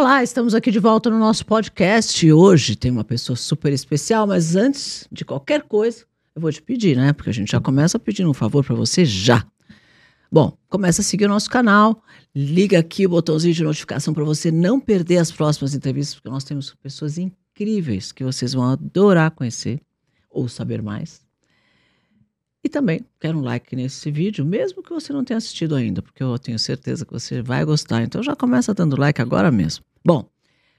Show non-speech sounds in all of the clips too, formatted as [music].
Olá, estamos aqui de volta no nosso podcast. Hoje tem uma pessoa super especial, mas antes de qualquer coisa, eu vou te pedir, né? Porque a gente já começa pedindo um favor para você já. Bom, começa a seguir o nosso canal, liga aqui o botãozinho de notificação para você não perder as próximas entrevistas, porque nós temos pessoas incríveis que vocês vão adorar conhecer ou saber mais. E também quero um like nesse vídeo, mesmo que você não tenha assistido ainda, porque eu tenho certeza que você vai gostar. Então já começa dando like agora mesmo. Bom,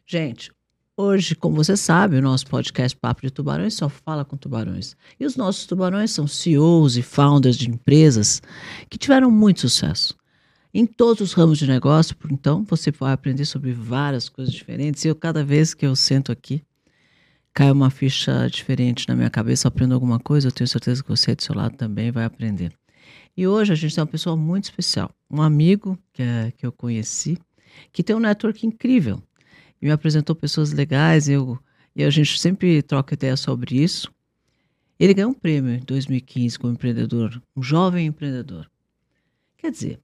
gente, hoje, como você sabe, o nosso podcast Papo de Tubarões só fala com tubarões. E os nossos tubarões são CEOs e founders de empresas que tiveram muito sucesso em todos os ramos de negócio. Então, você vai aprender sobre várias coisas diferentes. E eu, cada vez que eu sento aqui, cai uma ficha diferente na minha cabeça, eu aprendo alguma coisa, eu tenho certeza que você do seu lado também vai aprender. E hoje a gente tem uma pessoa muito especial, um amigo que, é, que eu conheci, que tem um network incrível. E me apresentou pessoas legais, eu, e a gente sempre troca ideia sobre isso. Ele ganhou um prêmio em 2015 como empreendedor, um jovem empreendedor. Quer dizer,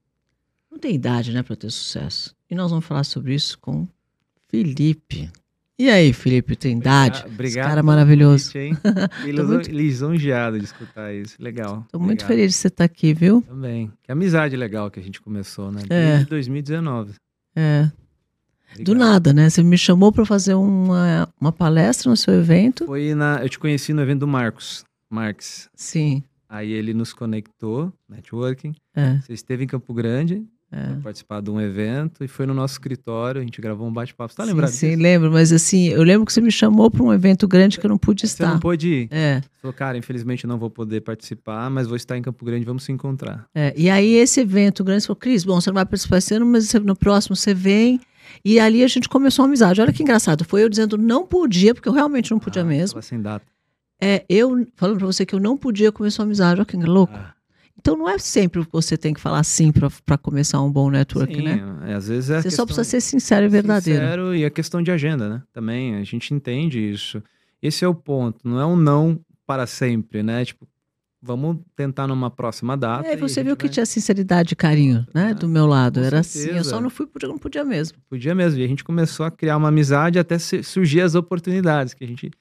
não tem idade né, para ter sucesso. E nós vamos falar sobre isso com Felipe. E aí, Felipe, tem idade? Obrigado. Esse cara é maravilhoso. Estou [laughs] muito... lisonjeado de escutar isso. Legal. Estou muito feliz de você estar aqui, viu? Também. Que amizade legal que a gente começou, né? Desde é. 2019. É. Obrigado. Do nada, né? Você me chamou para fazer uma, uma palestra no seu evento. Foi na. Eu te conheci no evento do Marcos. Marx. Sim. Aí ele nos conectou, networking. É. Você esteve em Campo Grande é. participar de um evento e foi no nosso escritório, a gente gravou um bate-papo. Você tá lembrado sim, disso? Sim, lembro, mas assim, eu lembro que você me chamou para um evento grande que eu não pude estar. Você não pôde ir? É. Falou, cara, infelizmente não vou poder participar, mas vou estar em Campo Grande, vamos se encontrar. É, e aí esse evento grande, você falou, Cris, bom, você não vai participar esse ano, mas no próximo você vem. E ali a gente começou uma amizade. Olha que engraçado, foi eu dizendo não podia, porque eu realmente não podia ah, mesmo. sem data. É, eu falando para você que eu não podia começar uma amizade. Olha que louco. Ah. Então não é sempre que você tem que falar sim para começar um bom network, sim, né? É, às vezes é você só precisa ser sincero e verdadeiro. Sincero e a questão de agenda, né? Também a gente entende isso. Esse é o ponto. Não é um não para sempre, né? Tipo, vamos tentar numa próxima data. É, você viu que vai... tinha sinceridade e carinho, né? É, do meu lado. Era certeza. assim. Eu só não fui porque não podia mesmo. Podia mesmo. E a gente começou a criar uma amizade até surgir as oportunidades que a gente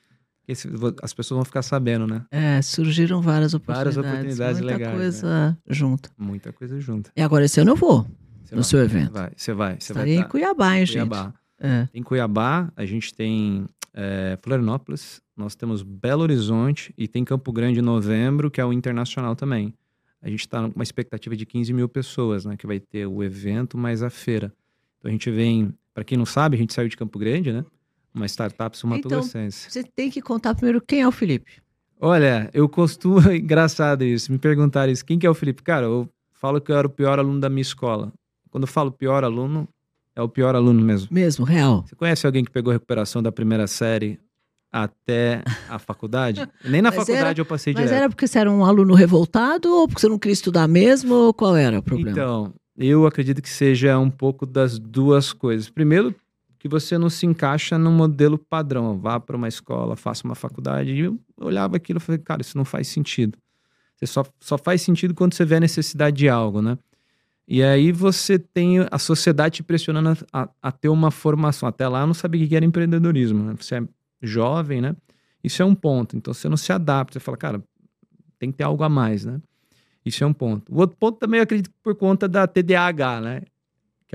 esse, as pessoas vão ficar sabendo, né? É, surgiram várias oportunidades. Várias oportunidades muita legais. Muita coisa né? junta. Muita coisa junta. E agora esse ano eu vou você no vai, seu evento. Vai, você vai. Você Estarei vai em Cuiabá, hein, Cuiabá. gente? É. Em Cuiabá, a gente tem é, Florianópolis, nós temos Belo Horizonte e tem Campo Grande em novembro, que é o internacional também. A gente está com uma expectativa de 15 mil pessoas, né? Que vai ter o evento mais a feira. Então a gente vem, para quem não sabe, a gente saiu de Campo Grande, né? Uma startup sul-mato-grossense. Então, você tem que contar primeiro quem é o Felipe. Olha, eu costumo, [laughs] engraçado isso, me perguntaram isso, quem que é o Felipe? Cara, eu falo que eu era o pior aluno da minha escola. Quando eu falo pior aluno, é o pior aluno mesmo. Mesmo, real. Você conhece alguém que pegou a recuperação da primeira série até a faculdade? [laughs] Nem na mas faculdade era, eu passei mas direto. Mas era porque você era um aluno revoltado ou porque você não queria estudar mesmo ou qual era o problema? Então, eu acredito que seja um pouco das duas coisas. Primeiro, que você não se encaixa no modelo padrão. Vá para uma escola, faça uma faculdade. E eu olhava aquilo e falei, cara, isso não faz sentido. Você só, só faz sentido quando você vê a necessidade de algo, né? E aí você tem a sociedade te pressionando a, a ter uma formação. Até lá não sabia o que era empreendedorismo. Né? Você é jovem, né? Isso é um ponto. Então você não se adapta. Você fala, cara, tem que ter algo a mais, né? Isso é um ponto. O outro ponto também eu acredito por conta da TDAH, né?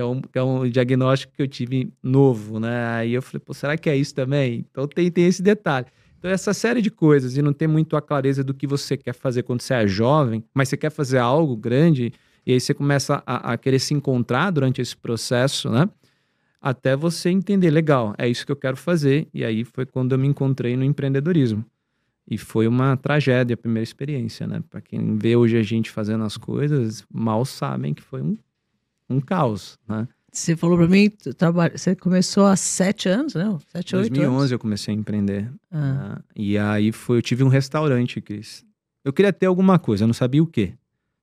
que é, um, que é um diagnóstico que eu tive novo, né? Aí eu falei, pô, será que é isso também? Então tem, tem esse detalhe. Então, essa série de coisas, e não ter muito a clareza do que você quer fazer quando você é jovem, mas você quer fazer algo grande, e aí você começa a, a querer se encontrar durante esse processo, né? Até você entender, legal, é isso que eu quero fazer. E aí foi quando eu me encontrei no empreendedorismo. E foi uma tragédia a primeira experiência, né? Para quem vê hoje a gente fazendo as coisas, mal sabem que foi um um caos, né? Você falou para mim, você começou há sete anos, né? Sete, oito 2011 anos. eu comecei a empreender. Ah. Né? E aí foi, eu tive um restaurante, Cris. Eu queria ter alguma coisa, eu não sabia o quê.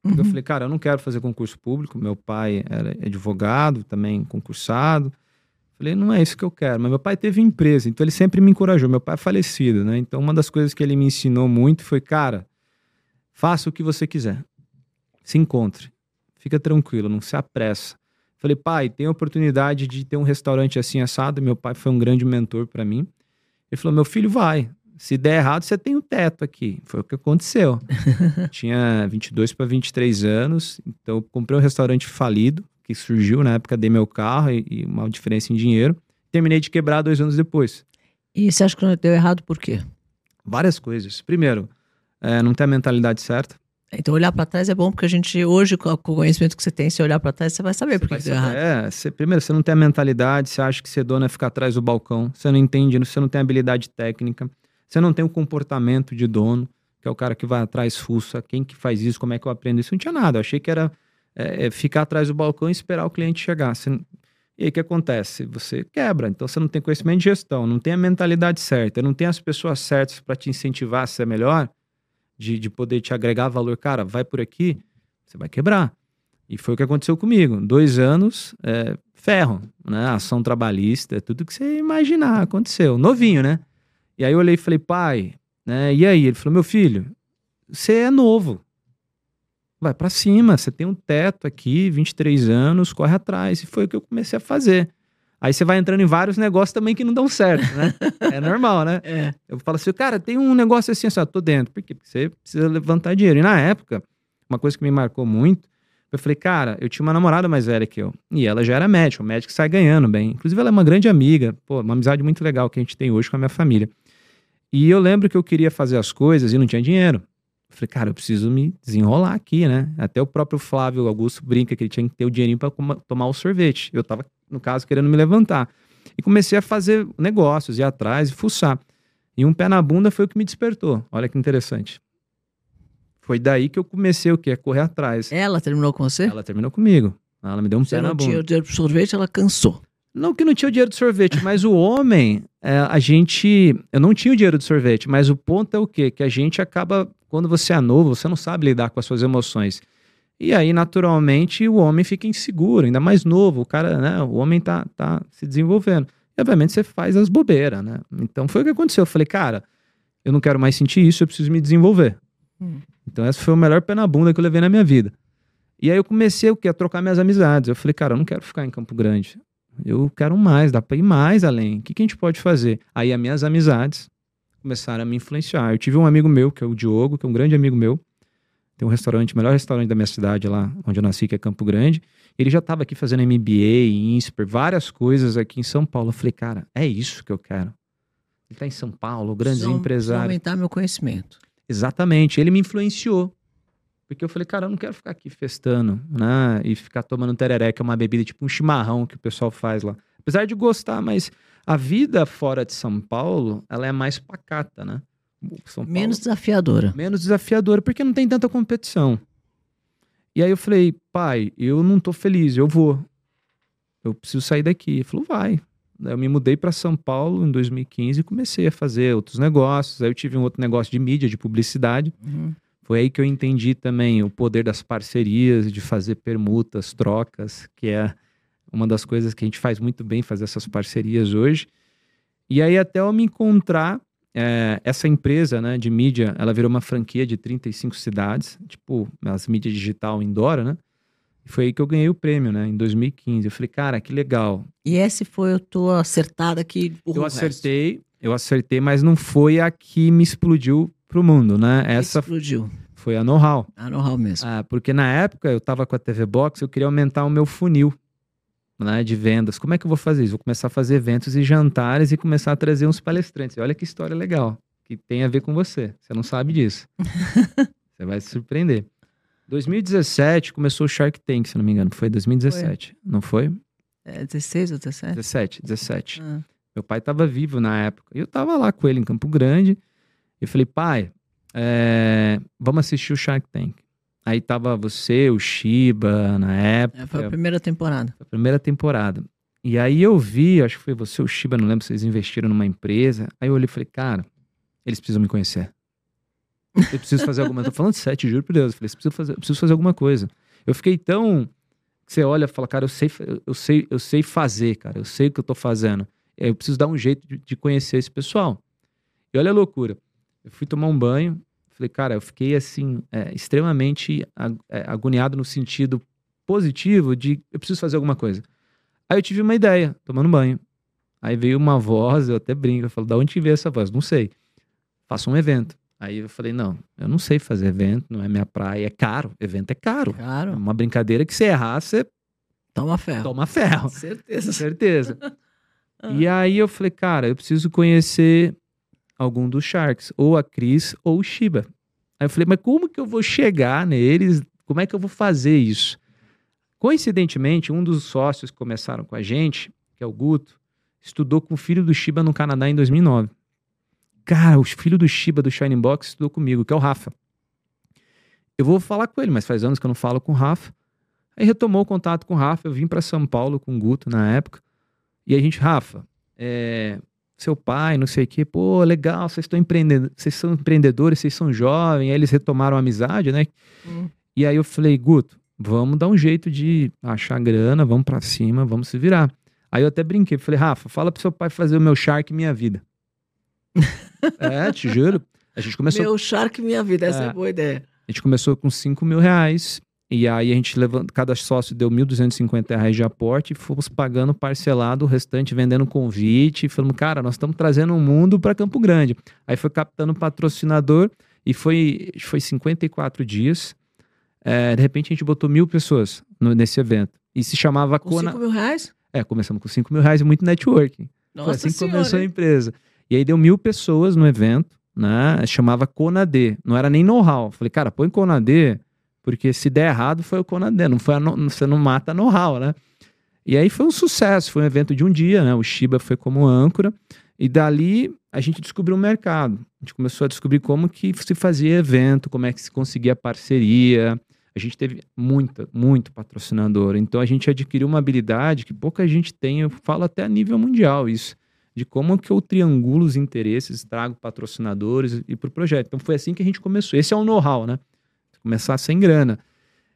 Uhum. Eu falei, cara, eu não quero fazer concurso público. Meu pai era advogado, também concursado. Falei, não é isso que eu quero. Mas meu pai teve empresa, então ele sempre me encorajou. Meu pai é falecido, né? Então uma das coisas que ele me ensinou muito foi, cara, faça o que você quiser. Se encontre. Fica tranquilo, não se apressa. Falei, pai, tem a oportunidade de ter um restaurante assim assado. Meu pai foi um grande mentor para mim. Ele falou, meu filho, vai. Se der errado, você tem o um teto aqui. Foi o que aconteceu. [laughs] Tinha 22 para 23 anos, então eu comprei um restaurante falido, que surgiu na época, dei meu carro e, e uma diferença em dinheiro. Terminei de quebrar dois anos depois. E você acha que não deu errado por quê? Várias coisas. Primeiro, é, não ter a mentalidade certa. Então, olhar para trás é bom, porque a gente, hoje, com o conhecimento que você tem, se olhar para trás, você vai saber por que deu errado. É, você, primeiro, você não tem a mentalidade, você acha que ser dono é ficar atrás do balcão, você não entende, você não tem habilidade técnica, você não tem o comportamento de dono, que é o cara que vai atrás, fuça, quem que faz isso, como é que eu aprendo isso. Não tinha nada, eu achei que era é, é ficar atrás do balcão e esperar o cliente chegar. Você, e aí o que acontece? Você quebra, então você não tem conhecimento de gestão, não tem a mentalidade certa, não tem as pessoas certas para te incentivar a ser melhor de, de poder te agregar valor, cara, vai por aqui, você vai quebrar. E foi o que aconteceu comigo. Dois anos, é, ferro, né? Ação trabalhista, tudo que você imaginar aconteceu. Novinho, né? E aí eu olhei e falei, pai, né? E aí? Ele falou, meu filho, você é novo. Vai para cima, você tem um teto aqui, 23 anos, corre atrás. E foi o que eu comecei a fazer. Aí você vai entrando em vários negócios também que não dão certo, né? [laughs] é normal, né? É. Eu falo assim, cara, tem um negócio assim, assim, tô dentro. Por quê? Porque você precisa levantar dinheiro. E na época, uma coisa que me marcou muito, eu falei, cara, eu tinha uma namorada mais velha que eu. E ela já era médica, o médico sai ganhando bem. Inclusive, ela é uma grande amiga, pô, uma amizade muito legal que a gente tem hoje com a minha família. E eu lembro que eu queria fazer as coisas e não tinha dinheiro. Eu falei, cara, eu preciso me desenrolar aqui, né? Até o próprio Flávio Augusto brinca que ele tinha que ter o dinheirinho para tomar o sorvete. Eu tava no caso, querendo me levantar. E comecei a fazer negócios, ir atrás e fuçar. E um pé na bunda foi o que me despertou. Olha que interessante. Foi daí que eu comecei o quê? A correr atrás. Ela terminou com você? Ela terminou comigo. Ela me deu um você pé na bunda. Você não tinha o dinheiro pro sorvete, ela cansou. Não que não tinha o dinheiro do sorvete, mas o homem, é, a gente. Eu não tinha o dinheiro do sorvete, mas o ponto é o quê? Que a gente acaba, quando você é novo, você não sabe lidar com as suas emoções. E aí, naturalmente, o homem fica inseguro, ainda mais novo, o cara, né? O homem tá, tá se desenvolvendo. E, obviamente, você faz as bobeiras, né? Então, foi o que aconteceu. Eu falei, cara, eu não quero mais sentir isso, eu preciso me desenvolver. Hum. Então, esse foi o melhor pé na bunda que eu levei na minha vida. E aí, eu comecei o quê? A trocar minhas amizades. Eu falei, cara, eu não quero ficar em Campo Grande. Eu quero mais, dá pra ir mais além. O que, que a gente pode fazer? Aí, as minhas amizades começaram a me influenciar. Eu tive um amigo meu, que é o Diogo, que é um grande amigo meu, tem um restaurante, o melhor restaurante da minha cidade lá, onde eu nasci, que é Campo Grande. Ele já estava aqui fazendo MBA, INSPER, várias coisas aqui em São Paulo. Eu falei, cara, é isso que eu quero. Ele está em São Paulo, grandes São, empresários. aumentar meu conhecimento. Exatamente. Ele me influenciou. Porque eu falei, cara, eu não quero ficar aqui festando, né? E ficar tomando tereré, que é uma bebida tipo um chimarrão que o pessoal faz lá. Apesar de gostar, mas a vida fora de São Paulo, ela é mais pacata, né? menos desafiadora. Menos desafiadora, porque não tem tanta competição. E aí eu falei, pai, eu não tô feliz, eu vou. Eu preciso sair daqui. Ele falou, vai. Eu me mudei para São Paulo em 2015 e comecei a fazer outros negócios. Aí eu tive um outro negócio de mídia, de publicidade. Uhum. Foi aí que eu entendi também o poder das parcerias, de fazer permutas, trocas, que é uma das coisas que a gente faz muito bem, fazer essas parcerias hoje. E aí até eu me encontrar é, essa empresa né, de mídia, ela virou uma franquia de 35 cidades, tipo, as mídias digital indoor, né? E foi aí que eu ganhei o prêmio, né? Em 2015. Eu falei, cara, que legal. E esse foi a tua acertada que Eu acertei, eu acertei, mas não foi a que me explodiu pro mundo, né? Essa explodiu. Foi a know-how. A know-how mesmo. Ah, porque na época eu tava com a TV Box, eu queria aumentar o meu funil né, de vendas. Como é que eu vou fazer isso? Vou começar a fazer eventos e jantares e começar a trazer uns palestrantes. Olha que história legal, que tem a ver com você. Você não sabe disso. [laughs] você vai se surpreender. 2017 começou o Shark Tank, se não me engano. Foi 2017, foi. não foi? É 16 ou 17? 17, 17. Ah. Meu pai estava vivo na época. E eu estava lá com ele em Campo Grande. Eu falei, pai, é... vamos assistir o Shark Tank. Aí tava você, o Shiba, na época. É, foi a primeira temporada. Foi a primeira temporada. E aí eu vi, acho que foi você, o Shiba, não lembro se vocês investiram numa empresa. Aí eu olhei e falei, cara, eles precisam me conhecer. Eu preciso fazer alguma coisa. [laughs] Tô falando sete, juro por Deus. Eu falei, preciso fazer, eu preciso fazer alguma coisa. Eu fiquei tão. Você olha e fala, cara, eu sei, eu sei, eu sei fazer, cara. Eu sei o que eu tô fazendo. Eu preciso dar um jeito de, de conhecer esse pessoal. E olha a loucura. Eu fui tomar um banho, Falei, cara, eu fiquei assim, é, extremamente é, agoniado no sentido, positivo de eu preciso fazer alguma coisa. Aí eu tive uma ideia, tomando banho. Aí veio uma voz, eu até brinco, eu falo, da onde que veio essa voz? Não sei. Faça um evento. Aí eu falei, não, eu não sei fazer evento, não é minha praia, é caro. Evento é caro. É uma brincadeira que se errar, você Toma ferro. toma ferro. [laughs] Certeza. Certeza. [laughs] Ah. E aí eu falei, cara, eu preciso conhecer algum dos Sharks, ou a Cris ou o Shiba. Aí eu falei, mas como que eu vou chegar neles? Como é que eu vou fazer isso? Coincidentemente, um dos sócios que começaram com a gente, que é o Guto, estudou com o filho do Shiba no Canadá em 2009. Cara, o filho do Shiba do Shining Box estudou comigo, que é o Rafa. Eu vou falar com ele, mas faz anos que eu não falo com o Rafa. Aí retomou o contato com o Rafa, eu vim para São Paulo com o Guto na época. E a gente, Rafa, é, seu pai, não sei o quê, pô, legal, vocês estão empreendendo, vocês são empreendedores, vocês são jovens, aí eles retomaram a amizade, né? Hum. E aí eu falei, Guto, vamos dar um jeito de achar grana, vamos pra cima, vamos se virar. Aí eu até brinquei, falei, Rafa, fala pro seu pai fazer o meu Shark Minha Vida. [laughs] é, te juro. A gente começou Meu Shark Minha Vida, essa é, É. boa ideia. a gente começou com 5 mil reais. E aí a gente levanta, cada sócio deu 1.250 reais de aporte e fomos pagando parcelado o restante, vendendo convite. Falamos, cara, nós estamos trazendo um mundo para Campo Grande. Aí foi captando patrocinador e foi, foi 54 dias. É, de repente a gente botou mil pessoas no- nesse evento. E se chamava Com Cona. 5 mil reais? É, começamos com 5 mil reais e muito networking. Foi Nossa assim que senhora. começou a empresa. E aí deu mil pessoas no evento, né? Chamava Conadê. Não era nem know-how. Falei, cara, põe Conadê, porque se der errado foi o Conadê. Não foi a Você não mata know-how, né? E aí foi um sucesso. Foi um evento de um dia, né? O Shiba foi como âncora. E dali a gente descobriu o mercado. A gente começou a descobrir como que se fazia evento, como é que se conseguia parceria. A gente teve muita, muito patrocinador. Então a gente adquiriu uma habilidade que pouca gente tem, eu falo até a nível mundial isso, de como que eu triangulo os interesses, trago patrocinadores e para o projeto. Então foi assim que a gente começou. Esse é o know-how, né? Começar sem grana.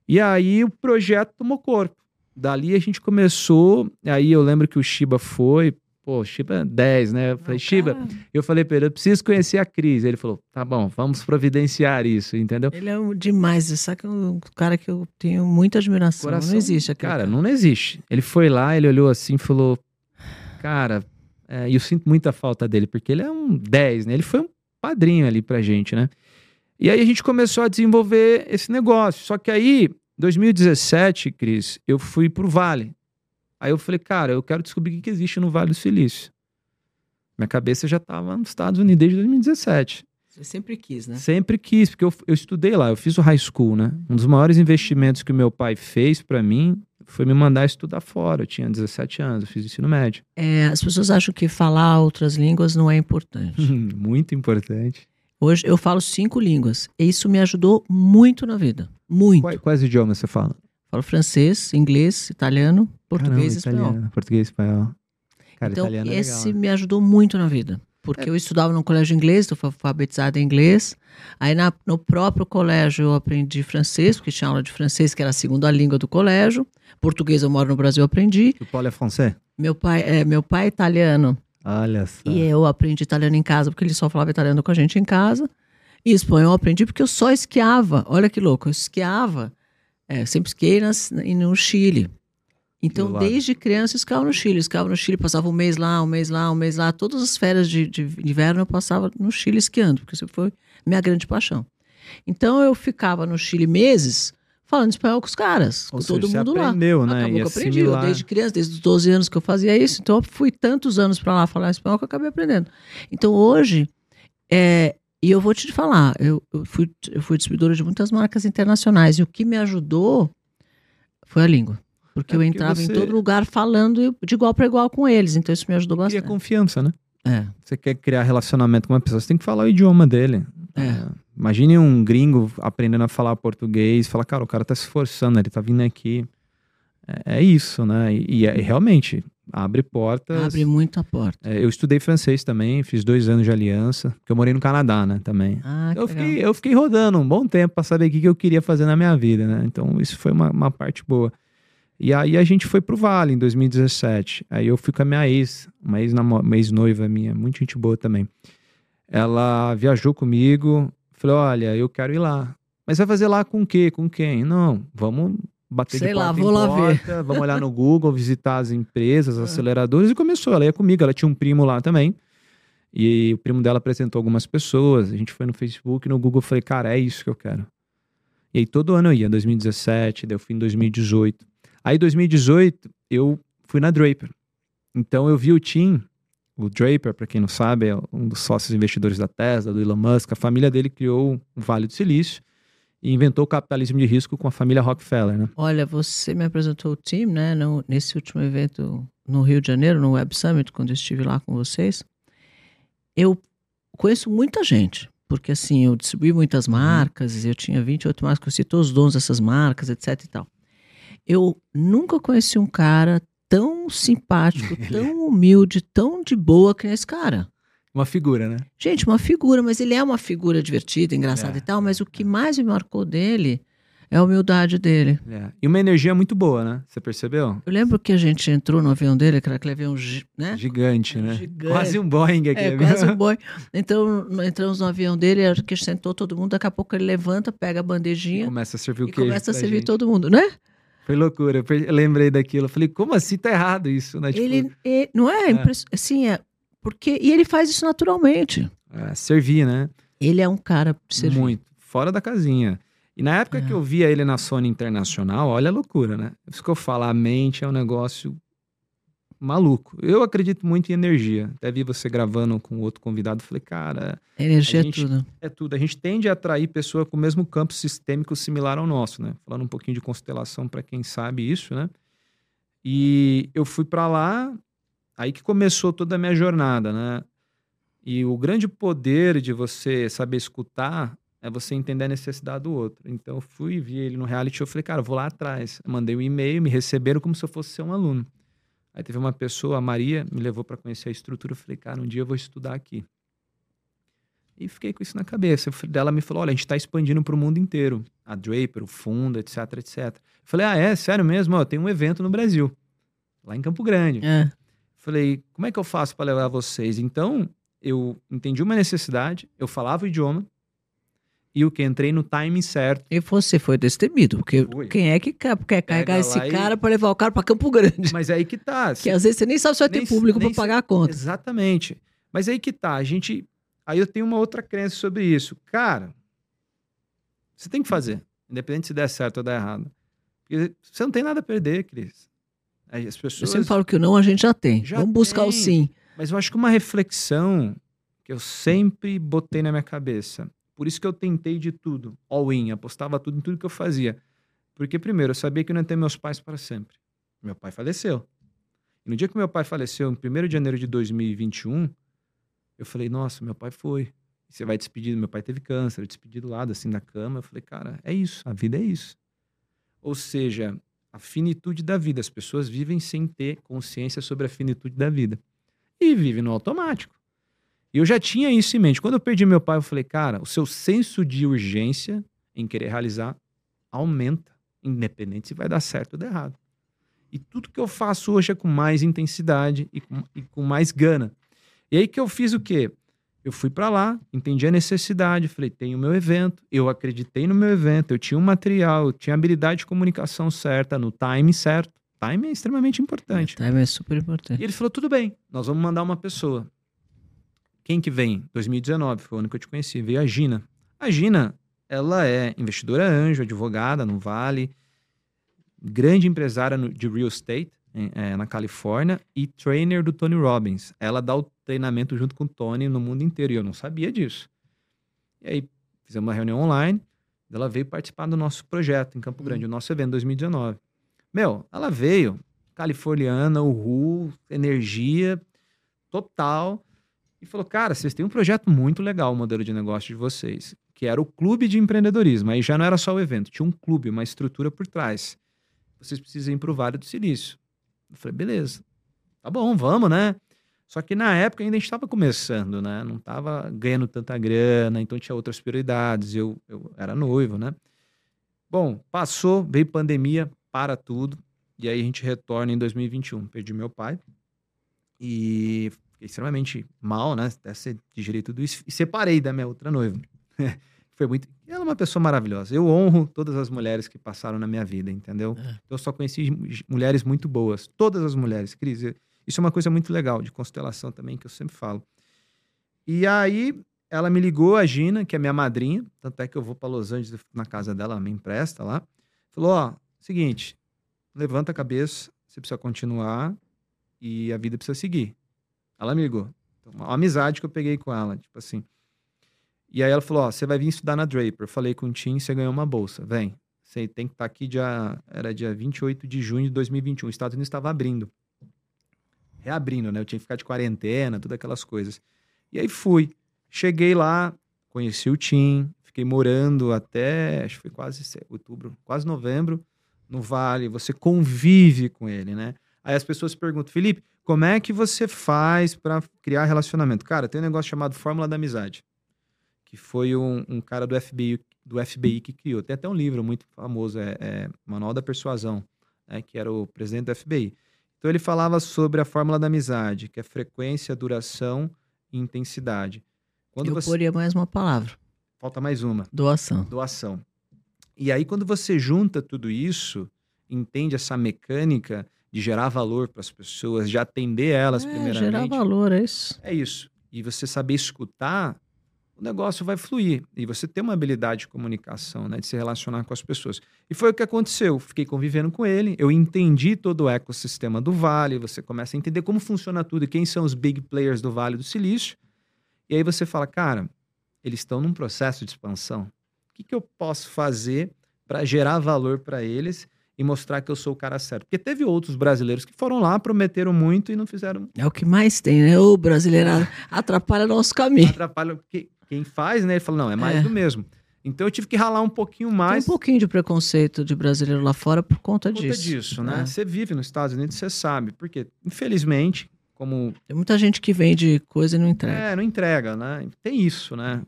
E aí o projeto tomou corpo. Dali a gente começou, aí eu lembro que o Shiba foi, pô, Shiba 10, né? Eu falei, Shiba, cara, eu falei para ele, eu preciso conhecer a Cris. Ele falou, tá bom, vamos providenciar isso, entendeu? Ele é um demais. Sabe que é um cara que eu tenho muita admiração. Coração- não existe aquele Cara, não existe. Ele foi lá, ele olhou assim e falou: Cara, é, e eu sinto muita falta dele, porque ele é um 10, né? Ele foi um padrinho ali pra gente, né? E aí a gente começou a desenvolver esse negócio. Só que aí, 2017, Cris, eu fui pro Vale. Aí eu falei, cara, eu quero descobrir o que existe no Vale do Silício. Minha cabeça já tava nos Estados Unidos desde 2017. Você sempre quis, né? Sempre quis, porque eu, eu estudei lá, eu fiz o high school, né? Um dos maiores investimentos que o meu pai fez pra mim foi me mandar estudar fora. Eu tinha 17 anos, eu fiz ensino médio. É, as pessoas acham que falar outras línguas não é importante. [laughs] Muito importante. Hoje eu falo cinco línguas. E isso me ajudou muito na vida. Muito. Quais, quais idiomas você fala? Falo francês, inglês, italiano, português e espanhol. italiano, Português e espanhol. Cara, então, italiano é esse legal. né? me ajudou muito na vida. Porque eu estudava no colégio inglês, estou alfabetizada em inglês. Aí na- no próprio colégio eu aprendi francês, porque tinha aula de francês, que era a segunda língua do colégio. Português eu moro no Brasil, eu aprendi. O Paulo é francês? Meu pai é, meu pai é italiano. Olha só. E eu aprendi italiano em casa, porque ele só falava italiano com a gente em casa. E espanhol eu aprendi porque eu só esquiava. Olha que louco, eu esquiava. É, sempre esquiei nas, no Chile. Então, desde criança, eu esquiava no Chile. Esquiava no Chile, passava um mês lá, um mês lá, um mês lá. Todas as férias de, de inverno eu passava no Chile esquiando, porque isso foi minha grande paixão. Então, eu ficava no Chile meses falando espanhol com os caras, Ou com seja, todo mundo lá. aprendeu, né? Acabou E que eu aprendi. Eu, assimilar. desde criança, desde os 12 anos que eu fazia isso. Então, eu fui tantos anos para lá falar espanhol que eu acabei aprendendo. Então, hoje, é, e eu vou te falar, eu, eu, fui, eu fui distribuidora de muitas marcas internacionais. E o que me ajudou foi a língua. Porque É, eu porque entrava você- em todo lugar falando de igual para igual com eles. Então, isso me ajudou bastante. confiança, né? É, Você quer criar relacionamento com uma pessoa, você tem que falar o idioma dele. É. É, Imagine um gringo aprendendo a falar português, fala, cara, o cara tá se esforçando, ele tá vindo aqui. É, é isso, né? E, e é- e realmente abre portas. abre muita porta. É, eu estudei francês também, fiz dois anos de aliança, porque eu morei no Canadá, né, também. Ah, Eu legal. fiquei, eu fiquei rodando um bom tempo para saber o que, que eu queria fazer na minha vida, né? Então, isso foi uma, uma parte boa. E aí a gente foi pro Vale em 2017. Aí eu fui com a minha ex, uma ex-noiva minha, muito gente boa também. Ela viajou comigo, falou: olha, eu quero ir lá. Mas vai fazer lá com o quê? Com quem? Não, vamos bater Sei de lá, porta vou em lá ver. vamos olhar no Google, visitar as empresas, [laughs] as aceleradoras, e começou. Ela ia comigo, ela tinha um primo lá também. E o primo dela apresentou algumas pessoas. A gente foi no Facebook, no Google, eu falei, cara, é isso que eu quero. E aí todo ano eu ia, 2017, daí eu fui em 2018. Aí 2018 eu fui na Draper. Então eu vi o Tim, o Draper, para quem não sabe, é um dos sócios investidores da Tesla, do Elon Musk. A família dele criou o Vale do Silício e inventou o capitalismo de risco com a família Rockefeller, né? Olha, você me apresentou o time, né, no- nesse último evento no Rio de Janeiro, no Web Summit, quando eu estive lá com vocês. Eu conheço muita gente, porque assim, eu distribuí muitas marcas, eu tinha 28 marcas, conheci todos os donos dessas marcas, etc e tal. Eu nunca conheci um cara tão simpático, tão humilde, tão de boa que nem esse cara. Uma figura, né? Gente, uma figura, mas ele é uma figura divertida, engraçada É. e tal, mas o que mais me marcou dele é a humildade dele. É. E uma energia muito boa, né? Você percebeu? Eu lembro que a gente entrou no avião dele, aquele aquele avião, né? Gigante, né? Gigante. Quase um Boeing aqui. É, quase um boi. Então, entramos no avião dele, a gente sentou todo mundo, daqui a pouco ele levanta, pega a bandejinha Começa a servir o e queijo começa a servir gente. todo mundo, né? Foi loucura. Eu lembrei daquilo. Eu falei, como assim tá errado isso, né? Tipo, Ele, e- não é, É. impress- assim, é, porque, e ele faz isso naturalmente. é, servir, né? Ele é um cara servir. Muito. Fora da casinha. E na época É. que eu via ele na Sony Internacional, olha a loucura, né? Isso que eu falo, a mente é um negócio maluco. Eu acredito muito em energia. Até vi você gravando com outro convidado. Falei, cara, Energia é gente- tudo. é tudo. A gente tende a atrair pessoa com o mesmo campo sistêmico similar ao nosso, né? Falando um pouquinho de constelação para quem sabe isso, né? E eu fui para lá, aí que começou toda a minha jornada, né? E o grande poder de você saber escutar é você entender a necessidade do outro. Então eu fui, vi ele no reality show, eu falei, cara, vou lá atrás. Mandei um e-mail, me receberam como se eu fosse ser um aluno. Aí teve uma pessoa, a Maria, me levou para conhecer a estrutura. Eu falei, cara, um dia eu vou estudar aqui. E fiquei com isso na cabeça. Ela me falou: olha, a gente está expandindo para o mundo inteiro. A Draper, o fundo, etc, etc. Eu falei: ah, é? Sério mesmo? Ó, tem um evento no Brasil, lá em Campo Grande. É. Falei: como é que eu faço para levar vocês? Então, eu entendi uma necessidade, eu falava o idioma e o que? Entrei no timing certo. E você foi destemido, porque Fui. quem é que quer, quer carregar esse lá e- cara para levar o cara para Campo Grande? Mas aí que tá. Que às vezes você nem sabe se vai ter público para pagar a conta. Exatamente. Mas aí que tá, a gente. Aí eu tenho uma outra crença sobre isso. Cara, você tem que fazer, independente se der certo ou der errado. Porque você não tem nada a perder, Cris. As Eu pessoas. sempre falo que o não a gente já tem. Já Vamos buscar o tem. sim. Mas eu acho que uma reflexão que eu sempre botei na minha cabeça. Por isso que eu tentei de tudo, all in, apostava tudo em tudo que eu fazia. Porque, primeiro, eu sabia que eu não ia ter meus pais para sempre. Meu pai faleceu. E no dia que meu pai faleceu, em 1 de janeiro de 2021, eu falei, nossa, meu pai foi. Você vai despedir, meu pai teve câncer, eu despedi do lado, assim, da cama. Eu falei, cara, é isso, a vida é isso. Ou seja, a finitude da vida. As pessoas vivem sem ter consciência sobre a finitude da vida e vive no automático. E eu já tinha isso em mente. Quando eu perdi meu pai, eu falei, cara, o seu senso de urgência em querer realizar aumenta, independente se vai dar certo ou dar errado. E tudo que eu faço hoje é com mais intensidade e com, e com mais gana. E aí que eu fiz o quê? Eu fui para lá, entendi a necessidade, falei, tem o meu evento, eu acreditei no meu evento, eu tinha um material, eu tinha habilidade de comunicação certa, no time certo. Time é extremamente importante. Time é super importante. E ele falou: tudo bem, nós vamos mandar uma pessoa. Quem que vem? 2019, foi o ano que eu te conheci. Veio a Gina. A Gina, ela é investidora anjo, advogada no Vale, grande empresária de real estate é, na Califórnia e trainer do Tony Robbins. Ela dá o treinamento junto com o Tony no mundo inteiro e eu não sabia disso. E aí fizemos uma reunião online, ela veio participar do nosso projeto em Campo Grande, o nosso evento 2019. Meu, ela veio, californiana, uhul, energia total. E falou, cara, vocês têm um projeto muito legal, o modelo de negócio de vocês, que era o clube de empreendedorismo. Aí já não era só o evento, tinha um clube, uma estrutura por trás. Vocês precisam ir para o Vale do Silício. Eu falei, beleza, tá bom, vamos, né? Só que na época ainda a gente estava começando, né? Não estava ganhando tanta grana, então tinha outras prioridades. Eu, eu era noivo, né? Bom, passou, veio pandemia, para tudo. E aí a gente retorna em 2021. Perdi meu pai. E fiquei extremamente mal, né? Até ser digerir tudo isso. E separei da minha outra noiva. [laughs] Foi muito. Ela é uma pessoa maravilhosa. Eu honro todas as mulheres que passaram na minha vida, entendeu? É. Eu só conheci mulheres muito boas. Todas as mulheres, Cris. Isso é uma coisa muito legal de constelação também, que eu sempre falo. E aí, ela me ligou, a Gina, que é minha madrinha, tanto é que eu vou para Los Angeles na casa dela, ela me empresta lá. Falou: Ó, seguinte, levanta a cabeça, você precisa continuar e a vida precisa seguir. Ela me ligou. Então, uma amizade que eu peguei com ela, tipo assim. E aí ela falou: Ó, você vai vir estudar na Draper. Eu falei com o Tim, você ganhou uma bolsa. Vem. Você tem que estar aqui dia. Era dia 28 de junho de 2021. Os Estados Unidos estava abrindo. Reabrindo, né? Eu tinha que ficar de quarentena, todas aquelas coisas. E aí fui. Cheguei lá, conheci o Tim, fiquei morando até, acho que foi quase se- outubro, quase novembro, no Vale. Você convive com ele, né? Aí as pessoas perguntam, Felipe, como é que você faz para criar relacionamento? Cara, tem um negócio chamado Fórmula da Amizade, que foi um, um cara do FBI, do FBI que criou. Tem até um livro muito famoso, é, é Manual da Persuasão, né, que era o presidente do FBI. Então ele falava sobre a fórmula da amizade, que é frequência, duração e intensidade. Quando Eu você poria mais uma palavra: falta mais uma, doação. doação. E aí quando você junta tudo isso, entende essa mecânica de gerar valor para as pessoas, de atender elas É, primeiramente. gerar valor, é isso. É isso. E você saber escutar, o negócio vai fluir. E você tem uma habilidade de comunicação, né? De se relacionar com as pessoas. E foi o que aconteceu. Fiquei convivendo com ele, eu entendi todo o ecossistema do Vale, você começa a entender como funciona tudo e quem são os big players do Vale do Silício. E aí você fala, cara, eles estão num processo de expansão. O que, que eu posso fazer para gerar valor para eles e mostrar que eu sou o cara certo? Porque teve outros brasileiros que foram lá, prometeram muito e não fizeram É o que mais tem, né? O brasileiro atrapalha nosso caminho. atrapalha. Porque quem faz, né? Ele fala, não, é mais É. do mesmo. Então eu tive que ralar um pouquinho Tem mais um pouquinho de preconceito de brasileiro lá fora por conta por conta disso. disso, né? É. Você vive nos Estados Unidos, você sabe. Porque, infelizmente, como. Tem muita gente que vende coisa e não entrega. É, não entrega, né? Tem isso, né?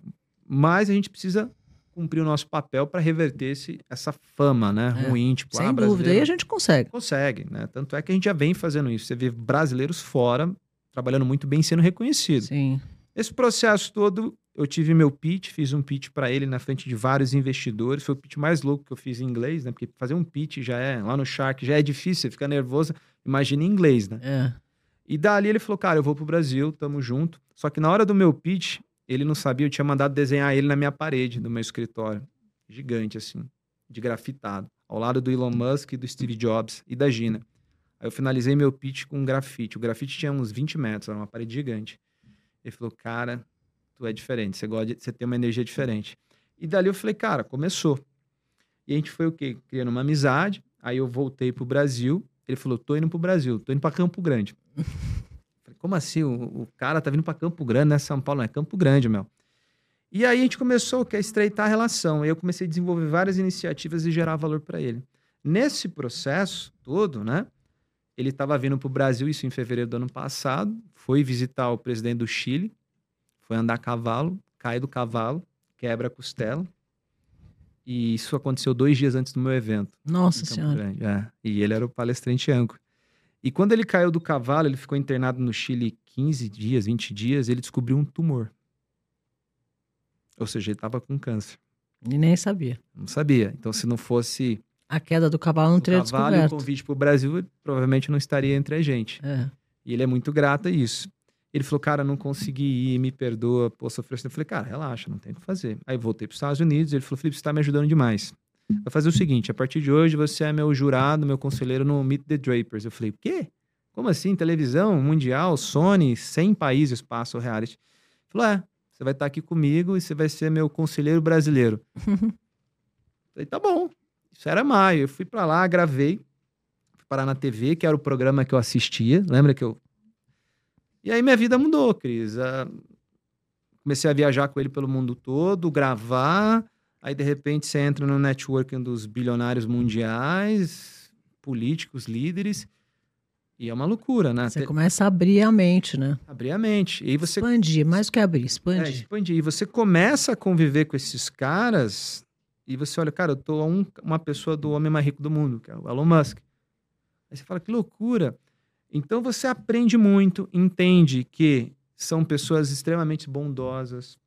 Mas a gente precisa cumprir o nosso papel para reverter esse, essa fama, né? É. Ruim, tipo, Sem ah, dúvida. Aí a gente consegue. Consegue, né? Tanto é que a gente já vem fazendo isso. Você vê brasileiros fora trabalhando muito bem, sendo reconhecido. Sim. Esse processo todo, eu tive meu pitch, fiz um pitch para ele na frente de vários investidores. Foi o pitch mais louco que eu fiz em inglês, né? Porque fazer um pitch já é, lá no Shark, já é difícil, você fica nervoso. Imagina em inglês, né? É. E dali ele falou, cara, eu vou pro Brasil, tamo junto. Só que na hora do meu pitch, ele não sabia, eu tinha mandado desenhar ele na minha parede do meu escritório. Gigante, assim, de grafitado. Ao lado do Elon Musk, do Steve Jobs e da Gina. Aí eu finalizei meu pitch com um grafite. O grafite tinha uns 20 metros, era uma parede gigante. Ele falou, cara, tu é diferente, você, gosta de- você tem uma energia diferente. E dali eu falei, cara, começou. E a gente foi o quê? Criando uma amizade. Aí eu voltei pro Brasil. Ele falou, tô indo pro Brasil, tô indo pra Campo Grande. Como assim? O, o cara tá vindo pra Campo Grande, né? São Paulo, não é Campo Grande, meu. E aí a gente começou a estreitar a relação. Eu comecei a desenvolver várias iniciativas e gerar valor para ele. Nesse processo todo, né? Ele estava vindo para o Brasil, isso em fevereiro do ano passado, foi visitar o presidente do Chile, foi andar a cavalo, cai do cavalo, quebra a costela. E isso aconteceu dois dias antes do meu evento. Nossa Senhora. É. E ele era o palestrante âncora. E quando ele caiu do cavalo, ele ficou internado no Chile 15 dias, 20 dias, ele descobriu um tumor. Ou seja, ele estava com câncer. E nem sabia. Não sabia. Então, se não fosse A queda do cavalo não o teria cavalo e o descoberto. convite para o Brasil, ele provavelmente não estaria entre a gente. É. E ele é muito grato a isso. Ele falou, cara, não consegui ir, me perdoa, pô, sofreu. Eu falei, cara, relaxa, não tem o que fazer. Aí voltei para os Estados Unidos, ele falou, Felipe, você está me ajudando demais. Vai fazer o seguinte, a partir de hoje você é meu jurado, meu conselheiro no Meet the Drapers. Eu falei, o quê? Como assim? Televisão, mundial, Sony, 100 países passam o reality. Ele falou, é, você vai estar aqui comigo e você vai ser meu conselheiro brasileiro. [laughs] falei, tá bom. Isso era maio. Eu fui para lá, gravei, fui parar na TV, que era o programa que eu assistia. Lembra que eu e aí minha vida mudou, Cris. Ah, comecei a viajar com ele pelo mundo todo, gravar. Aí, de repente, você entra no networking dos bilionários mundiais, políticos, líderes. E é uma loucura, né? Você Te- começa a abrir a mente, né? Abrir a mente. E você Expandir, mais do que abrir, é, expandir. expandir. E você começa a conviver com esses caras e você olha, cara, eu tô um- uma pessoa do homem mais rico do mundo, que é o Elon Musk. Aí você fala, que loucura. Então você aprende muito, entende que são pessoas extremamente bondosas,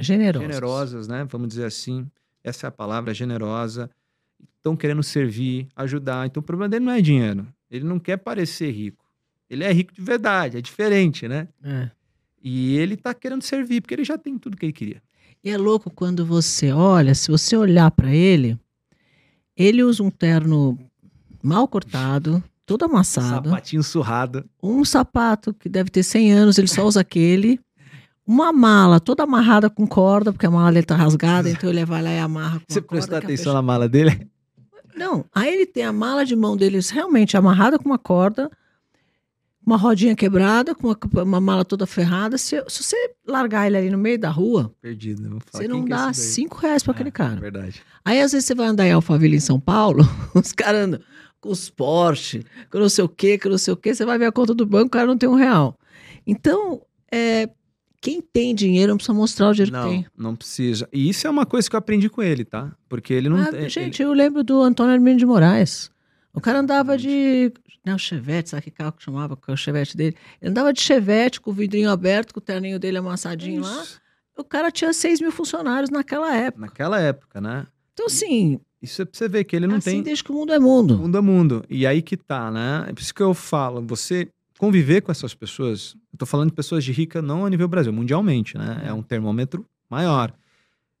Generosas. generosas, né? Vamos dizer assim. Essa é a palavra, generosa. Estão querendo servir, ajudar. Então o problema dele não é dinheiro. Ele não quer parecer rico. Ele é rico de verdade, é diferente, né? É. E ele tá querendo servir, porque ele já tem tudo que ele queria. E é louco quando você olha, se você olhar para ele, ele usa um terno mal cortado, todo amassado, Sapatinho surrado. um sapato que deve ter 100 anos, ele só usa aquele, uma mala toda amarrada com corda, porque a mala dele tá rasgada, então ele vai lá e amarra com Você prestou a atenção na mala dele? Não, aí ele tem a mala de mão deles realmente amarrada com uma corda, uma rodinha quebrada, com uma, uma mala toda ferrada. Se, se você largar ele ali no meio da rua, Perdido. Você não é dá daí? cinco reais pra aquele É, cara. Verdade. Aí às vezes você vai andar em Alphaville em São Paulo, [laughs] os caras andam com os Porsche, com não sei o quê, com não sei o quê, você vai ver a conta do banco, o cara não tem um real. Então, é, quem tem dinheiro não precisa mostrar o dinheiro que Não, tem. não precisa. E isso é uma coisa que eu aprendi com ele, tá? Porque ele não Ah, tem. gente, eu lembro do Antônio Hermínio de Moraes. O cara andava de. Não, Chevette, sabe que carro que chamava? Que é o Chevette dele. Ele andava de Chevette, com o vidrinho aberto, com o terninho dele amassadinho lá. Isso. O cara tinha 6 mil funcionários naquela época. Naquela época, né? Então, assim, Isso é pra você ver que ele não assim tem desde que o mundo é mundo. mundo a mundo. E aí que tá, né? É por isso que eu falo, você conviver com essas pessoas, eu tô falando de pessoas de rica não a nível Brasil, mundialmente, né? É um termômetro maior.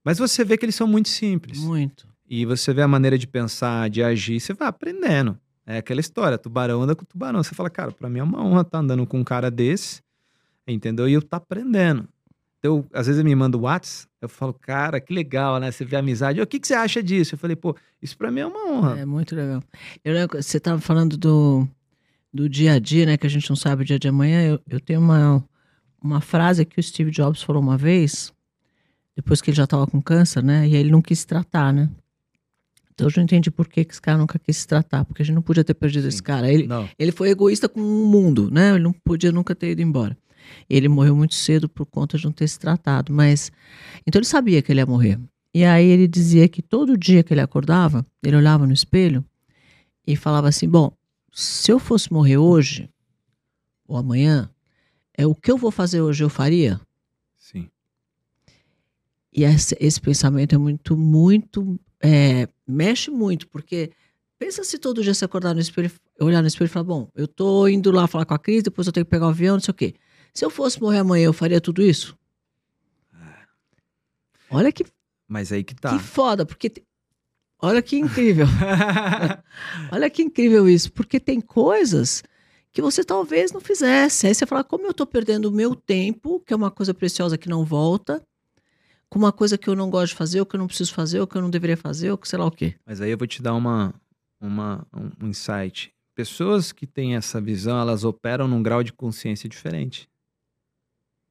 Mas você vê que eles são muito simples. Muito. E você vê a maneira de pensar, de agir, você vai aprendendo. É aquela história, tubarão anda com tubarão. Você fala, cara, pra mim é uma honra estar andando com um cara desse, entendeu? E eu tá aprendendo. Então, às vezes ele me manda o Whats, eu falo, cara, que legal, né? Você vê amizade. O que, que você acha disso? Eu falei, pô, isso pra mim é uma honra. É muito legal. Eu você estava falando do, do dia a dia, né? Que a gente não sabe o dia de amanhã. Eu, eu tenho uma, uma frase que o Steve Jobs falou uma vez, depois que ele já estava com câncer, né? E aí ele não quis se tratar, né? Então eu já entendi por que, que esse cara nunca quis se tratar, porque a gente não podia ter perdido Sim. esse cara. Ele, Não. ele foi egoísta com o mundo, né? Ele não podia nunca ter ido embora. Ele morreu muito cedo por conta de não ter se tratado, mas então ele sabia que ele ia morrer. E aí ele dizia que todo dia que ele acordava, ele olhava no espelho e falava assim: "Bom, se eu fosse morrer hoje ou amanhã, é o que eu vou fazer hoje eu faria?" Sim. E esse, esse pensamento é muito, muito. é, mexe muito, porque pensa se todo dia você acordar no espelho, olhar no espelho e falar: bom, eu tô indo lá falar com a Cris, depois eu tenho que pegar o avião, não sei o quê. Se eu fosse morrer amanhã, eu faria tudo isso? Olha que, Mas aí que que tá. foda, porque. Olha que incrível. [laughs] Olha que incrível isso, porque tem coisas que você talvez não fizesse. Aí você fala, como eu tô perdendo o meu tempo, que é uma coisa preciosa que não volta, com uma coisa que eu não gosto de fazer, ou que eu não preciso fazer, ou que eu não deveria fazer, ou que sei lá o quê. Mas aí eu vou te dar uma, uma, um insight. Pessoas que têm essa visão, elas operam num grau de consciência diferente.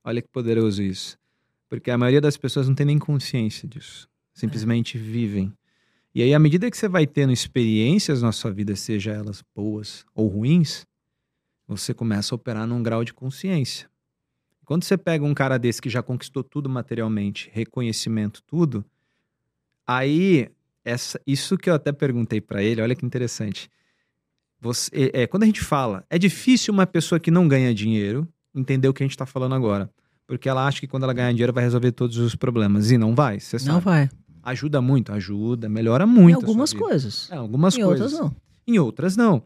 Olha que poderoso isso. Porque a maioria das pessoas não tem nem consciência disso. Simplesmente vivem. E aí, à medida que você vai tendo experiências na sua vida, seja elas boas ou ruins, você começa a operar num grau de consciência. Quando você pega um cara desse que já conquistou tudo materialmente, reconhecimento, tudo, aí essa, isso que eu até perguntei pra ele, olha que interessante. Você, é, é, quando a gente fala, é difícil uma pessoa que não ganha dinheiro entender o que a gente tá falando agora. Porque ela acha que quando ela ganhar dinheiro vai resolver todos os problemas. E não vai, você Não sabe. vai. Ajuda muito, ajuda, melhora muito. em algumas coisas. É, algumas em coisas. outras não. Em outras não.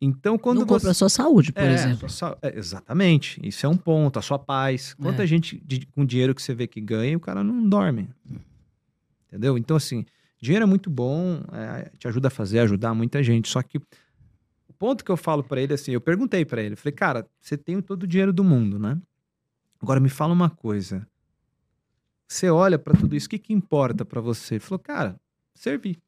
Então, quando não você. compra a sua saúde, por É, exemplo. sua é, exatamente. Isso é um ponto. A sua paz. Quanta É. gente de- com dinheiro que você vê que ganha, o cara não dorme. Entendeu? Então, assim, dinheiro é muito bom, é, te ajuda a fazer, ajudar muita gente. Só que o ponto que eu falo pra ele, assim, eu perguntei pra ele, falei, cara, você tem todo o dinheiro do mundo, né? Agora me fala uma coisa. Você olha pra tudo isso, o que, que importa pra você? Ele falou, cara, servir.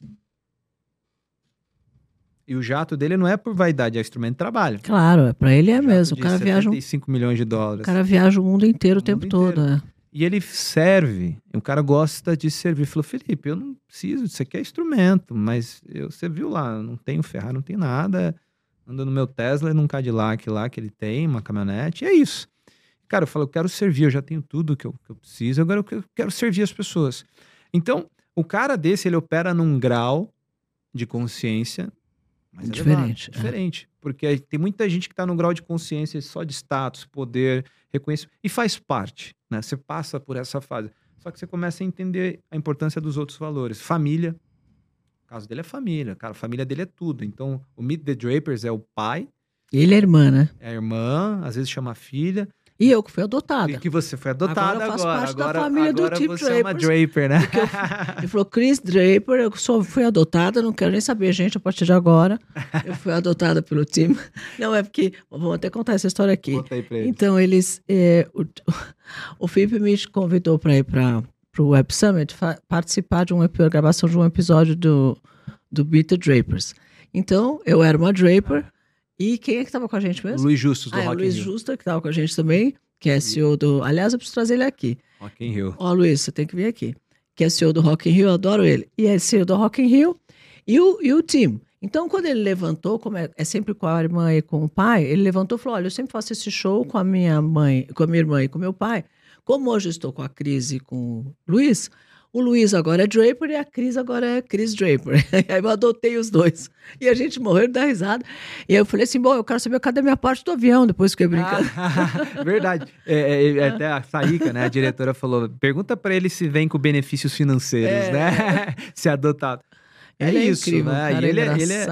E o jato dele não é por vaidade, é instrumento de trabalho. Claro, é, pra ele é mesmo. O cara, viaja, um- 75 milhões de dólares. o cara viaja o mundo inteiro o, O tempo mundo todo. inteiro. é. E ele serve. O cara gosta de servir. Falou, Felipe, eu não preciso, isso aqui é instrumento, mas eu, você viu lá, não tenho Ferrari, não tenho nada. Ando no meu Tesla e num Cadillac lá que ele tem, uma caminhonete, e é isso. Cara, eu falo, eu quero servir, eu já tenho tudo que eu, que eu preciso, agora eu que- quero servir as pessoas. Então, o cara desse, ele opera num grau de consciência mais elevado, Diferente, é. diferente. Porque tem muita gente que tá num grau de consciência só de status, poder, reconhecimento, e faz parte, né? Você passa por essa fase. Só que você começa a entender a importância dos outros valores. Família. O caso dele é família, cara. A família dele é tudo. Então, o Meet the Drapers é o pai, Ele é irmã, né? é a irmã, às vezes chama a filha. E eu que fui adotada. E que você foi adotada Agora eu agora. faço parte da agora família do agora Tim você é uma Draper, né? Ele falou, Chris Draper, eu só fui adotada, não quero nem saber, gente, a partir de agora. Eu fui adotada pelo time. [laughs] Não, é porque. Vamos até contar essa história aqui. Conta aí pra ele. Então, eles. é, o, [laughs] o Felipe me convidou para ir para o Web Summit participar de uma gravação de um episódio do, do Beat the Drapers. Então, eu era uma Draper. E quem é que estava com a gente mesmo? Luiz Justus, do ah, é Rock Luiz Rio. Justa, que estava com a gente também, que é CEO do. Aliás, eu preciso trazer ele aqui. Rock in Rio. Ó, Luiz, você tem que vir aqui. Que é CEO do Rock in Rio, eu adoro ele. E é CEO do Rock in Rio e o, e o time. Então, quando ele levantou, como é, é sempre com a irmã e com o pai, ele levantou e falou: Olha, eu sempre faço esse show com a minha mãe, com a minha irmã e com meu pai. Como hoje eu estou com a Cris e com o Luiz, o Luiz agora é Draper e a Cris agora é Chris Draper. [laughs] Aí eu adotei os dois. E a gente morreu de dar risada. E aí eu falei assim: Bom, eu quero saber cadê a minha parte do avião, depois fiquei brincando. Ah, [laughs] verdade. É, é, é, até a Saíca, né, a diretora, falou: pergunta pra ele se vem com benefícios financeiros, É. né? [laughs] se adotado. É ele isso, é incrível, né? cara, E ele, é- ele, é,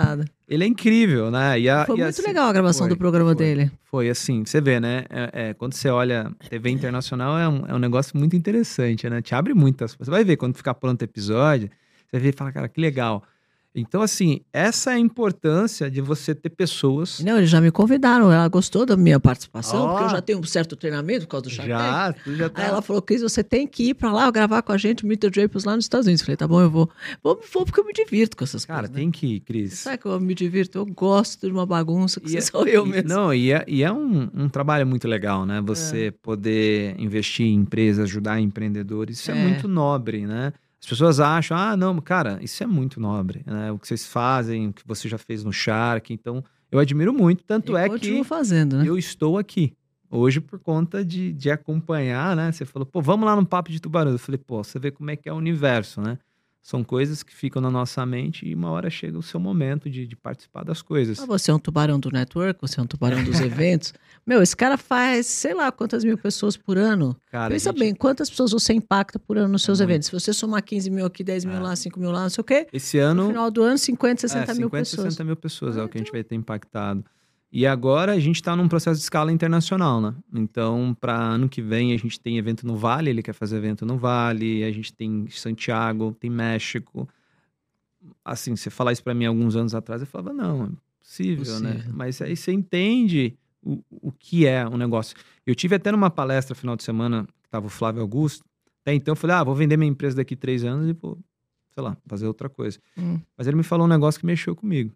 ele é incrível, né? E a- Foi e muito assim- legal a gravação foi, do programa foi. dele. Foi assim, você vê, né? É, é, quando você olha TV internacional, é um, é um negócio muito interessante, né? Te abre muitas. Você vai ver quando ficar pronto o episódio, você vai ver e fala, cara, que legal. Então, assim, essa é a importância de você ter pessoas. Não, eles já me convidaram, ela gostou da minha participação, Ó. porque eu já tenho um certo treinamento por causa do Shark. Já, tu já tá. Aí ela falou, Cris, você tem que ir pra lá gravar com a gente, Meet the Drapers lá nos Estados Unidos. Eu falei, tá bom, eu vou. Vou, vou porque eu me divirto com essas Cara, coisas. né? tem que ir, Cris. Sabe que eu me divirto? Eu gosto de uma bagunça, que E [laughs] é- sou eu e- mesmo. Não, e é, e é um, um trabalho muito legal, né? Você É. poder investir em empresas, ajudar empreendedores, isso é. É. muito nobre, né? As pessoas acham, ah, não, cara, isso é muito nobre, né? O que vocês fazem, o que você já fez no Shark. Então, eu admiro muito. Tanto E é que fazendo, né? eu estou aqui. Hoje, por conta de, de acompanhar, né? Você falou, pô, vamos lá no Papo de Tubarão. Eu falei, pô, você vê como é que é o universo, né? São coisas que ficam na nossa mente e uma hora chega o seu momento de, de participar das coisas. Ah, você é um tubarão do network, você é um tubarão dos [laughs] eventos. Meu, esse cara faz, sei lá, quantas mil pessoas por ano. Cara, Pensa gente- bem, quantas pessoas você impacta por ano nos seus muito. eventos? Se você somar 15 mil aqui, 10 mil É. lá, 5 mil lá, não sei o quê, Esse no ano, final do ano, 50, 60 é, mil 50, pessoas. 60 mil pessoas é Ah, o que a gente vai ter impactado. E agora a gente está num processo de escala internacional, né? Então, para ano que vem, a gente tem evento no Vale, ele quer fazer evento no Vale, a gente tem Santiago, tem México. Assim, você falar isso para mim alguns anos atrás, eu falava, não, é possível, né? Mas aí você entende o, o que é um negócio. Eu tive até numa palestra final de semana, que tava o Flávio Augusto, até então eu falei, ah, vou vender minha empresa daqui três anos e vou, sei lá, fazer outra coisa. Hum. Mas ele me falou um negócio que mexeu comigo.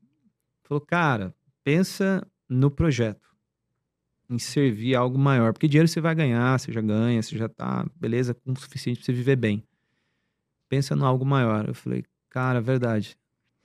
Falou, cara, pensa no projeto, em servir algo maior. Porque dinheiro você vai ganhar, você já ganha, você já tá, beleza, com o suficiente pra você viver bem. Pensa no algo maior. Eu falei, cara, verdade.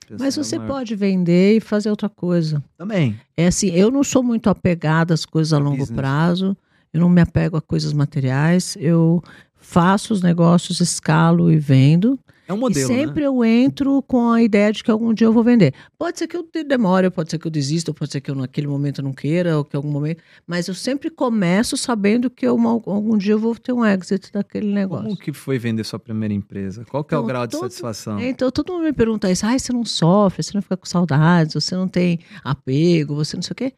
Pensar Mas em você maior. pode vender e fazer outra coisa. Também. É assim, eu não sou muito apegada às coisas a longo Business. prazo, eu não me apego a coisas materiais, eu faço os negócios, escalo e vendo. É um modelo, e né? sempre eu entro com a ideia de que algum dia eu vou vender. Pode ser que eu de- demore, pode ser que eu desista, pode ser que eu naquele momento não queira, ou que algum momento. Mas eu sempre começo sabendo que eu, algum dia eu vou ter um exit daquele negócio. Como que foi vender sua primeira empresa? Qual que é o Então, grau de todo- satisfação? Então todo mundo me pergunta isso, ai, você não sofre, você não fica com saudades, você não tem apego, você não sei o quê.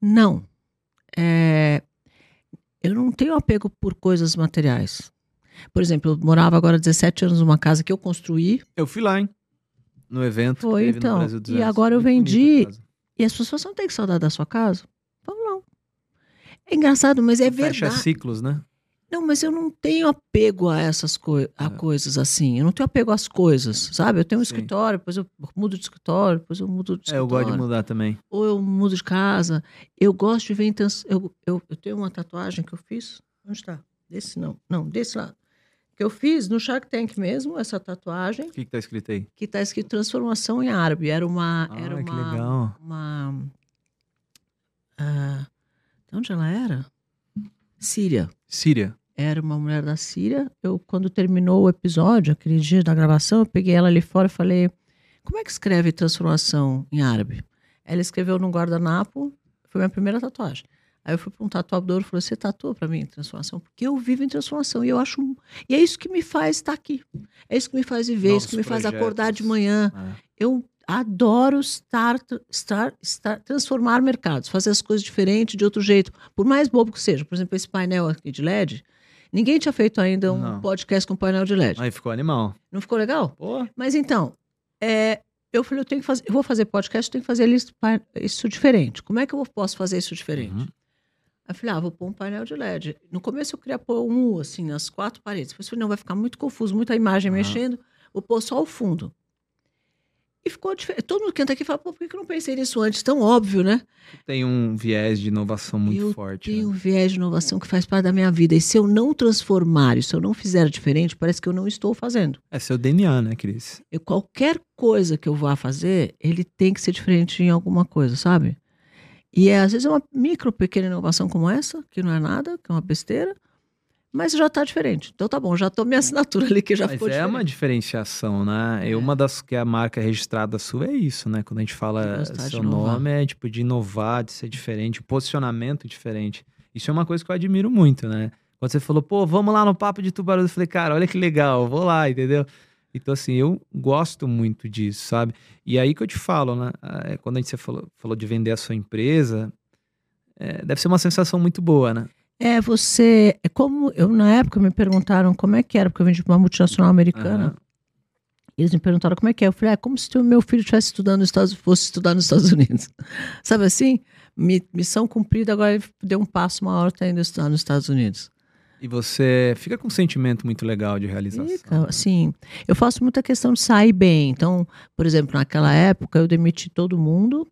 Não. É, eu não tenho apego por coisas materiais. Por exemplo, eu morava agora 17 anos numa casa que eu construí Eu fui lá, hein? No evento Foi, que então. E 200. agora eu Muito vendi- e as pessoas não têm saudade da sua casa. Vamos não. É engraçado, mas é Fecha verdade. ciclos, né? Não, mas eu não tenho apego a essas coi a É. coisas assim. Eu não tenho apego às coisas, sabe? Eu tenho um Sim. escritório, depois eu mudo de escritório, depois eu mudo de É, eu escritório. gosto de mudar também. ou eu mudo de casa. Eu gosto de ver intenção. Eu, eu, eu tenho uma tatuagem que eu fiz. Onde está? Desse não. Não, desse lado. Que eu fiz no Shark Tank mesmo, essa tatuagem, O que, que tá escrito aí? que está escrito transformação em árabe. Era uma. Ah, era que uma, legal. Uma. ah, de onde ela era? Síria. Síria. Era uma mulher da Síria. Eu, quando terminou o episódio, aquele dia da gravação, eu peguei ela ali fora e falei: Como é que escreve transformação em árabe? Ela escreveu num guardanapo, foi minha primeira tatuagem. Aí eu fui para um tatuador e falei: Você tatua para mim em transformação? Porque eu vivo em transformação e eu acho. E é isso que me faz estar aqui. É isso que me faz viver, é isso que me faz acordar de manhã. É. Eu adoro estar, estar, estar, transformar mercados, fazer as coisas diferentes, de outro jeito. Por mais bobo que seja. Por exemplo, esse painel aqui de LED. Ninguém tinha feito ainda um Não. podcast com painel de LED. Aí ficou animal. Não ficou legal? Pô. Mas então, é, eu falei, eu tenho que fazer, eu vou fazer podcast, eu tenho que fazer isso, isso diferente. Como é que eu posso fazer isso diferente? Uhum. Aí eu falei, ah, vou pôr um painel de LED. No começo eu queria pôr um U, assim, nas quatro paredes. Depois eu falei, não, vai ficar muito confuso, muita imagem uhum. mexendo. Vou pôr só o fundo. E ficou diferente. Todo mundo que entra aqui fala, pô, por que eu não pensei nisso antes? Tão óbvio, né? Tem um viés de inovação muito eu forte. Tem né? um viés de inovação que faz parte da minha vida. E se eu não transformar, se eu não fizer diferente, parece que eu não estou fazendo. É seu DNA, né, Cris? Eu, qualquer coisa que eu vá fazer, ele tem que ser diferente em alguma coisa, sabe? E é, às vezes é uma micro, pequena inovação como essa, que não é nada, que é uma besteira, mas já está diferente. Então tá bom, já estou minha assinatura ali que já mas ficou é diferente. uma diferenciação, né? É. E uma das que a marca registrada sua é isso, né? Quando a gente fala seu nome é tipo de inovar, de ser diferente, posicionamento diferente. Isso é uma coisa que eu admiro muito, né? Quando você falou, pô, vamos lá no papo de tubarão, eu falei, cara, olha que legal, vou lá, entendeu? Então, assim, eu gosto muito disso, sabe? E aí que eu te falo, né? É, quando a gente falou, falou de vender a sua empresa, é, deve ser uma sensação muito boa, né? É, você. É como eu, na época, me perguntaram como é que era, porque eu vendi para uma multinacional americana. Uhum. Eles me perguntaram como é que é. Eu falei, é como se o meu filho estivesse estudando nos Estados fosse estudar nos Estados Unidos. [laughs] Sabe assim? Missão cumprida, agora ele deu um passo maior, está indo estudar nos Estados Unidos. E você fica com um sentimento muito legal de realização. Fica, sim. Eu faço muita questão de sair bem. Então, por exemplo, naquela época eu demiti todo mundo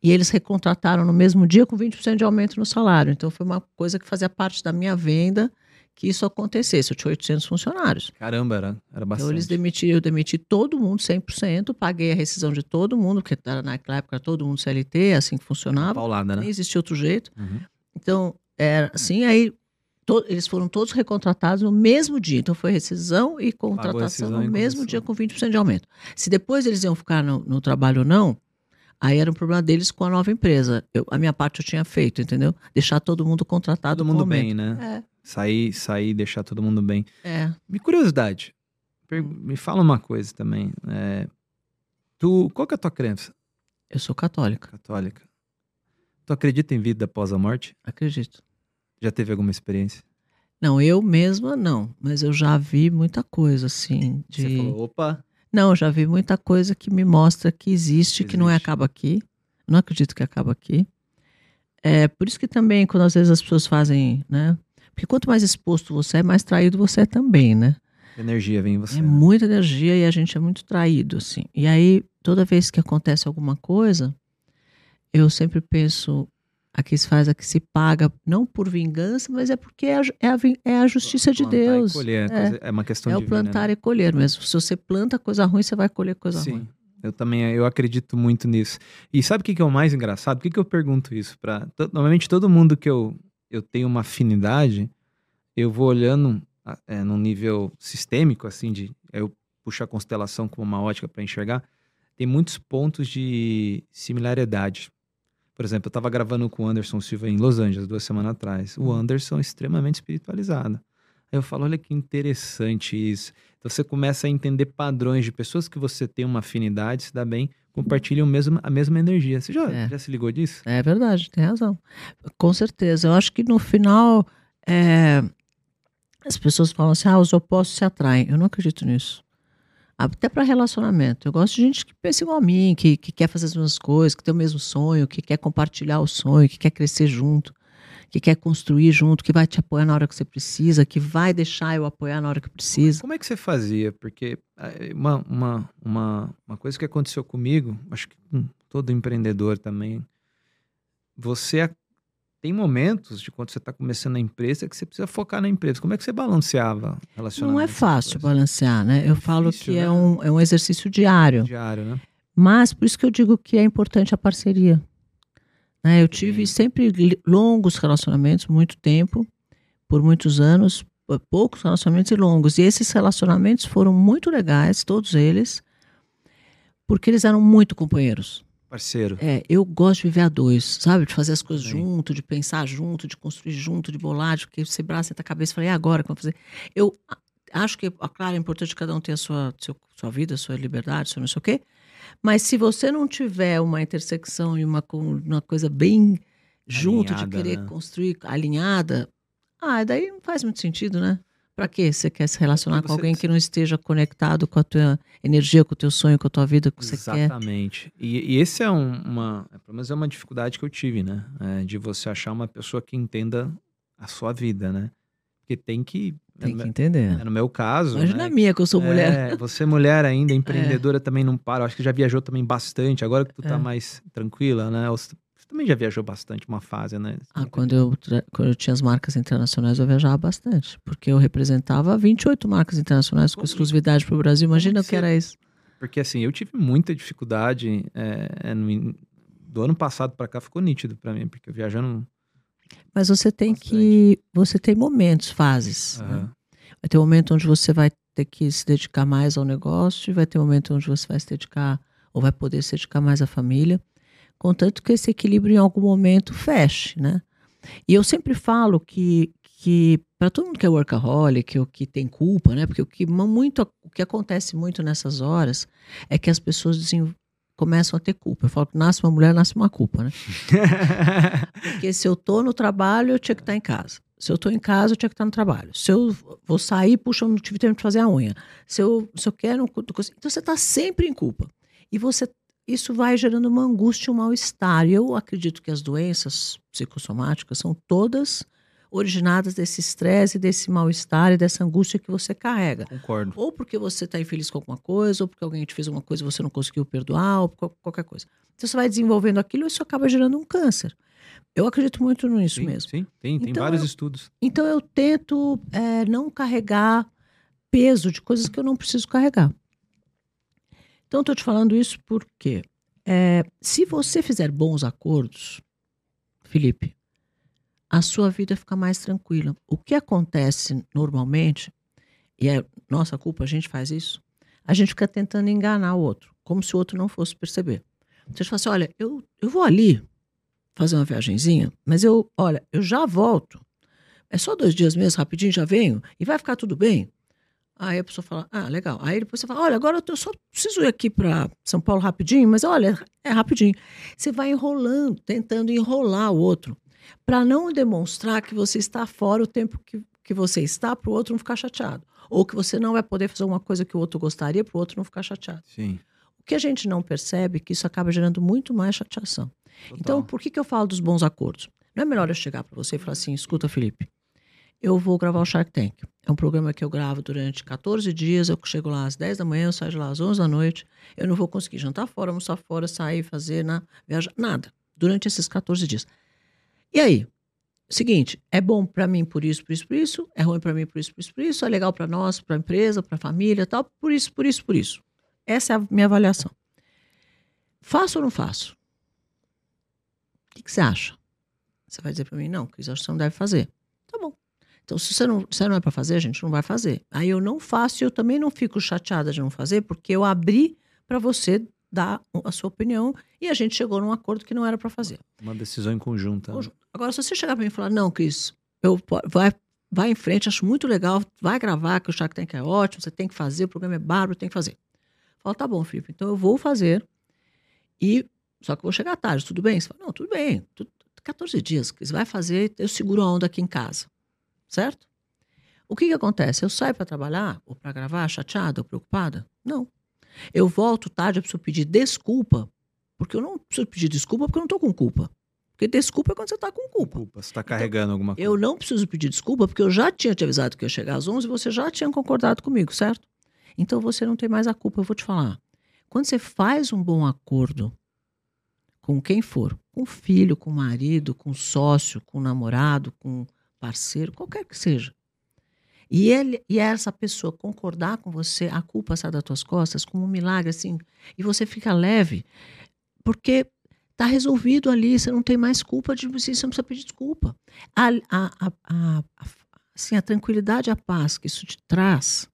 e eles recontrataram no mesmo dia com 20% de aumento no salário. Então foi uma coisa que fazia parte da minha venda que isso acontecesse. Eu tinha 800 funcionários. Caramba, era, era bastante. Então eles demitiram, eu demiti todo mundo 100%, paguei a rescisão de todo mundo, porque naquela época todo mundo CLT, assim que funcionava. Paulada, né? Nem existia outro jeito. Uhum. Então, era assim, aí to, eles foram todos recontratados no mesmo dia. Então foi rescisão e contratação rescisão no mesmo dia com 20% de aumento. Se depois eles iam ficar no, no, trabalho ou não, aí era um problema deles com a nova empresa. Eu, a minha parte eu tinha feito, entendeu? Deixar todo mundo contratado. Todo mundo bem, né? É. Sair, sair, deixar todo mundo bem. É. Me curiosidade. Me fala uma coisa também. É, tu, qual que é a tua crença? Eu sou católica. Católica. Tu acredita em vida após a morte? Acredito. Já teve alguma experiência? Não, eu mesma não, mas eu já vi muita coisa assim. De... Você falou, opa. Não, eu já vi muita coisa que me mostra que existe, existe. que não é acaba aqui. não acredito que acaba aqui. É por isso que também, quando às vezes as pessoas fazem, né? Porque quanto mais exposto você é, mais traído você é também, né? Energia vem em você. É muita energia e a gente é muito traído, assim. E aí, toda vez que acontece alguma coisa, eu sempre penso, Aqui se faz, aqui se paga, não por vingança, mas é porque é a, é a, é a justiça de Deus. Colher, é, é, uma questão é de. É o plantar né? e colher mesmo. Se você planta coisa ruim, você vai colher coisa Sim. ruim. Eu também eu acredito muito nisso. E sabe o que, que é o mais engraçado? Por que, que eu pergunto isso? Pra, normalmente todo mundo que eu, eu tenho uma afinidade, eu vou olhando é, num nível sistêmico, assim, de eu puxo a constelação como uma ótica para enxergar, tem muitos pontos de similaridade. Por exemplo, eu estava gravando com o Anderson Silva em Los Angeles duas semanas atrás. O. Anderson é extremamente espiritualizado. Aí eu falo, olha que interessante isso. Então você começa a entender padrões de pessoas que você tem uma afinidade, se dá bem, compartilham mesmo, a mesma energia. Você já, é. já se ligou disso? É verdade, tem razão. Com certeza. Eu acho que no final é, as pessoas falam assim: ah, os opostos se atraem. Eu não acredito nisso até para relacionamento. Eu gosto de gente que pensa igual a mim, que, que quer fazer as mesmas coisas, que tem o mesmo sonho, que quer compartilhar o sonho, que quer crescer junto, que quer construir junto, que vai te apoiar na hora que você precisa, que vai deixar eu apoiar na hora que precisa. Como é que você fazia? Porque eh, uma, uma, uma, uma coisa que aconteceu comigo, acho que com todo empreendedor também, você tem momentos de quando você está começando a empresa que você precisa focar na empresa. Como é que você balanceava relacionamento? Não é fácil balancear, né? Eu é falo difícil, que é né? é, um, é um exercício diário. Diário, né? Mas por isso que eu digo que é importante a parceria. Né? Eu tive sempre longos relacionamentos, muito tempo, por muitos anos, poucos relacionamentos e longos. E esses relacionamentos foram muito legais, todos eles, porque eles eram muito companheiros. Parceiro. É, eu gosto de viver a dois, sabe? De fazer as coisas Sim. junto, de pensar junto, de construir junto, de bolar, de que você braça a cabeça e fala, e agora? Como fazer? Eu acho que, claro, é importante cada um ter a sua, seu- sua vida, sua liberdade, seu não sei o quê. Mas se você não tiver uma intersecção e uma, uma coisa bem junto, de querer né? construir alinhada, ah, daí não faz muito sentido, né? Pra que você quer se relacionar com alguém que não esteja conectado com a tua energia, com o teu sonho, com a tua vida, com o que você quer? Exatamente. E, e esse é um- uma, é, pelo menos é uma dificuldade que eu tive, né? É, de você achar uma pessoa que entenda a sua vida, né? Porque tem que. Tem no, que entender. é, no meu caso. Imagina né? a minha, que eu sou mulher. [laughs] É, você mulher ainda, empreendedora também não para. Eu acho que já viajou também bastante. Agora que tu É. tá mais tranquila, né? Também já viajou bastante uma fase, né? Ah, quando eu, quando eu tinha as marcas internacionais, eu viajava bastante. Porque eu representava 28 marcas internacionais com exclusividade para o Brasil. Imagina o que era isso. Porque assim, eu tive muita dificuldade. é, no in- do ano passado pra cá ficou nítido pra mim, porque viajando. Mas você tem que. Você tem momentos, fases. né? aham, Vai ter um momento onde você vai ter que se dedicar mais ao negócio, e vai ter um momento onde você vai se dedicar, ou vai poder se dedicar mais à família. Contanto que esse equilíbrio em algum momento feche, né? E eu sempre falo que, que para todo mundo que é workaholic, ou que tem culpa, né? Porque o que, muito, o que acontece muito nessas horas é que as pessoas começam a ter culpa. Eu falo que nasce uma mulher, nasce uma culpa, né? [laughs] Porque se eu tô no trabalho, eu tinha que estar em casa. Se eu tô em casa, eu tinha que estar no trabalho. Se eu vou sair, puxa, eu não tive tempo de fazer a unha. Se eu, se eu quero. Então você está sempre em culpa. E você. Isso vai gerando uma angústia, um mal-estar. E eu acredito que as doenças psicossomáticas são todas originadas desse estresse, desse mal-estar e dessa angústia que você carrega. Concordo. Ou porque você está infeliz com alguma coisa, ou porque alguém te fez uma coisa e você não conseguiu perdoar, ou qualquer coisa. Então você vai desenvolvendo aquilo e isso acaba gerando um câncer. Eu acredito muito nisso sim, mesmo. Sim, tem, tem Então, vários eu- estudos. Então eu tento é, não carregar peso de coisas que eu não preciso carregar. Então estou te falando isso porque é, se você fizer bons acordos, Felipe, a sua vida fica mais tranquila. O que acontece normalmente, e é nossa culpa, a gente faz isso, a gente fica tentando enganar o outro, como se o outro não fosse perceber. Você fala assim, olha, eu, eu vou ali fazer uma viagenzinha, mas eu, olha, eu já volto. É só dois dias mesmo, rapidinho, já venho, e vai ficar tudo bem. Aí a pessoa fala, ah, legal. Aí depois você fala, olha, agora eu só preciso ir aqui para São Paulo rapidinho, mas olha, é rapidinho. Você vai enrolando, tentando enrolar o outro, para não demonstrar que você está fora o tempo que, que você está, para o outro não ficar chateado. Ou que você não vai poder fazer uma coisa que o outro gostaria, para o outro não ficar chateado. Sim. O que a gente não percebe é que isso acaba gerando muito mais chateação. Total. Então, por que, que eu falo dos bons acordos? Não é melhor eu chegar para você e falar assim: escuta, Felipe, eu vou gravar o Shark Tank. É um programa que eu gravo durante 14 dias. Eu chego lá às 10 da manhã, eu saio de lá às 11 da noite. Eu não vou conseguir jantar fora, almoçar fora, sair, fazer, na, viajar, nada. Durante esses 14 dias. E aí? Seguinte, é bom para mim por isso, por isso, por isso. É ruim para mim por isso, por isso, por isso. É legal para nós, para a empresa, para a família, tal. Por isso, por isso, por isso. Essa é a minha avaliação. Faço ou não faço? O que, que você acha? Você vai dizer para mim, não, Cris, acho que você não deve fazer. Tá bom. Então, se você não, se não é para fazer, a gente não vai fazer. Aí eu não faço e eu também não fico chateada de não fazer, porque eu abri para você dar a sua opinião e a gente chegou num acordo que não era para fazer. Uma decisão em conjunta. né? Conjunto. Agora, se você chegar para mim e falar, não, Cris, eu, vai, vai em frente, acho muito legal, vai gravar, que o Shark Tank é ótimo, você tem que fazer, o programa é bárbaro, tem que fazer. Fala, tá bom, Felipe, então eu vou fazer, e só que eu vou chegar tarde, tudo bem? Você fala, não, tudo bem, tu- 14 dias, Cris, vai fazer, eu seguro a onda aqui em casa, certo? O que que acontece? Eu saio para trabalhar, ou para gravar, chateada ou preocupada? Não. Eu volto tarde, eu preciso pedir desculpa, porque eu não preciso pedir desculpa porque eu não estou com culpa. Porque desculpa é quando você está com culpa. Culpa, você tá carregando alguma coisa. Eu não preciso pedir desculpa porque eu já tinha te avisado que eu ia chegar às 11 e você já tinha concordado comigo, certo? Então você não tem mais a culpa. Eu vou te falar. Quando você faz um bom acordo com quem for, com filho, com marido, com sócio, com namorado, com parceiro, qualquer que seja, e ele e essa pessoa concordar com você, a culpa sai das tuas costas como um milagre assim, e você fica leve, porque tá resolvido ali, você não tem mais culpa de você, você não precisa pedir desculpa. A, a, a, a, assim, a tranquilidade a paz que isso te traz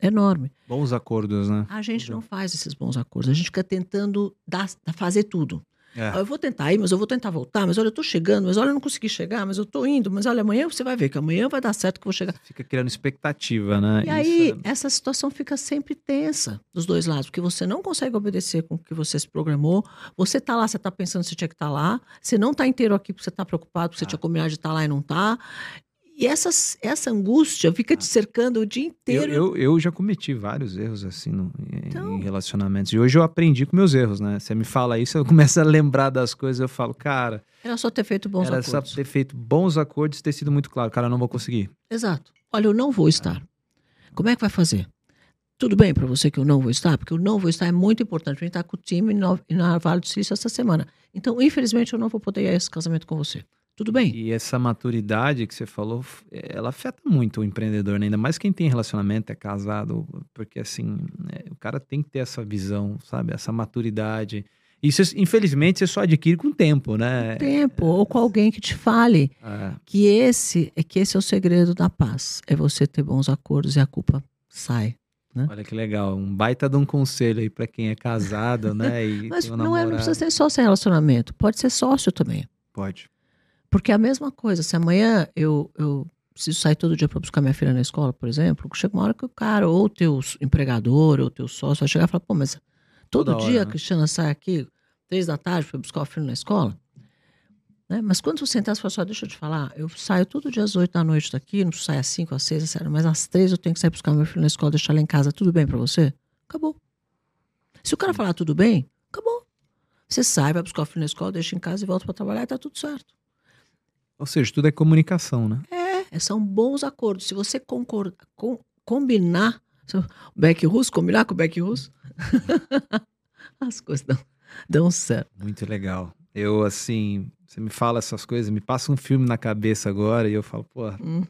enorme. Bons acordos, né? A gente não faz esses bons acordos. A gente fica tentando dar, fazer tudo. É. Eu vou tentar ir, mas eu vou tentar voltar. Mas olha, eu tô chegando, mas olha, eu não consegui chegar, mas eu tô indo. Mas olha, amanhã você vai ver que amanhã vai dar certo que eu vou chegar. Fica criando expectativa, né? E aí, essa situação fica sempre tensa dos dois lados, porque você não consegue obedecer com o que você se programou. Você tá lá, você tá pensando que você tinha que estar tá lá. Você não tá inteiro aqui porque você tá preocupado, porque você Ah. tinha combinado de estar tá lá e não tá. E essas, essa angústia fica te cercando o dia Eu, inteiro. eu, eu já cometi vários erros assim no, em, Então- em relacionamentos. E hoje eu aprendi com meus erros, né? Você me fala isso, eu [laughs] começo a lembrar das coisas, eu falo, cara, Era só ter feito bons era só acordos. ter feito bons acordos e ter sido muito claro, cara, eu não vou conseguir. Exato. Olha, eu não vou estar. Como é que vai fazer? Tudo bem para você que eu não vou estar? Porque eu não vou estar é muito importante. A gente está com o time no- na Vale do Silício essa semana. Então, infelizmente, eu não vou poder ir a esse casamento com você. Tudo bem? E essa maturidade que você falou, ela afeta muito o empreendedor, né? ainda mais quem tem relacionamento, é casado, porque assim, é, o cara tem que ter essa visão, sabe? Essa maturidade. Isso, infelizmente, você só adquire com o tempo, né? Tempo, ou com alguém que te fale É, que esse é que esse é o segredo da paz. É você ter bons acordos e a culpa sai. olha que legal, um baita de um conselho aí pra quem é casado, né? E [laughs] Mas um não, é, não precisa ser só ser relacionamento. Pode ser sócio também. Pode. Porque é a mesma coisa, se amanhã eu, eu preciso sair todo dia para buscar minha filha na escola, por exemplo, chega uma hora que o cara, ou o teu empregador, ou o teu sócio, vai chegar e falar, pô, mas todo Toda hora, dia né? a Cristiana sai aqui, três da tarde, para buscar o filho na escola. Né? Mas quando você sentar e falar, só deixa eu te falar, eu saio todo dia às oito da noite daqui, não saio às cinco, às seis, às sete, mas às três eu tenho que sair buscar meu filho na escola, deixar ele em casa, tudo bem para você? Acabou. Se o cara falar tudo bem, acabou. Você sai, vai buscar o filho na escola, deixa em casa e volta para trabalhar e tá tudo certo. Ou seja, tudo é comunicação, né? É, são bons acordos. Se você concordar, com, combinar, Beck Russo, combinar com o Beck Russo, [laughs] as coisas dão, dão certo. Muito legal. Eu, assim, você me fala essas coisas, me passa um filme na cabeça agora e eu falo, pô, Hum,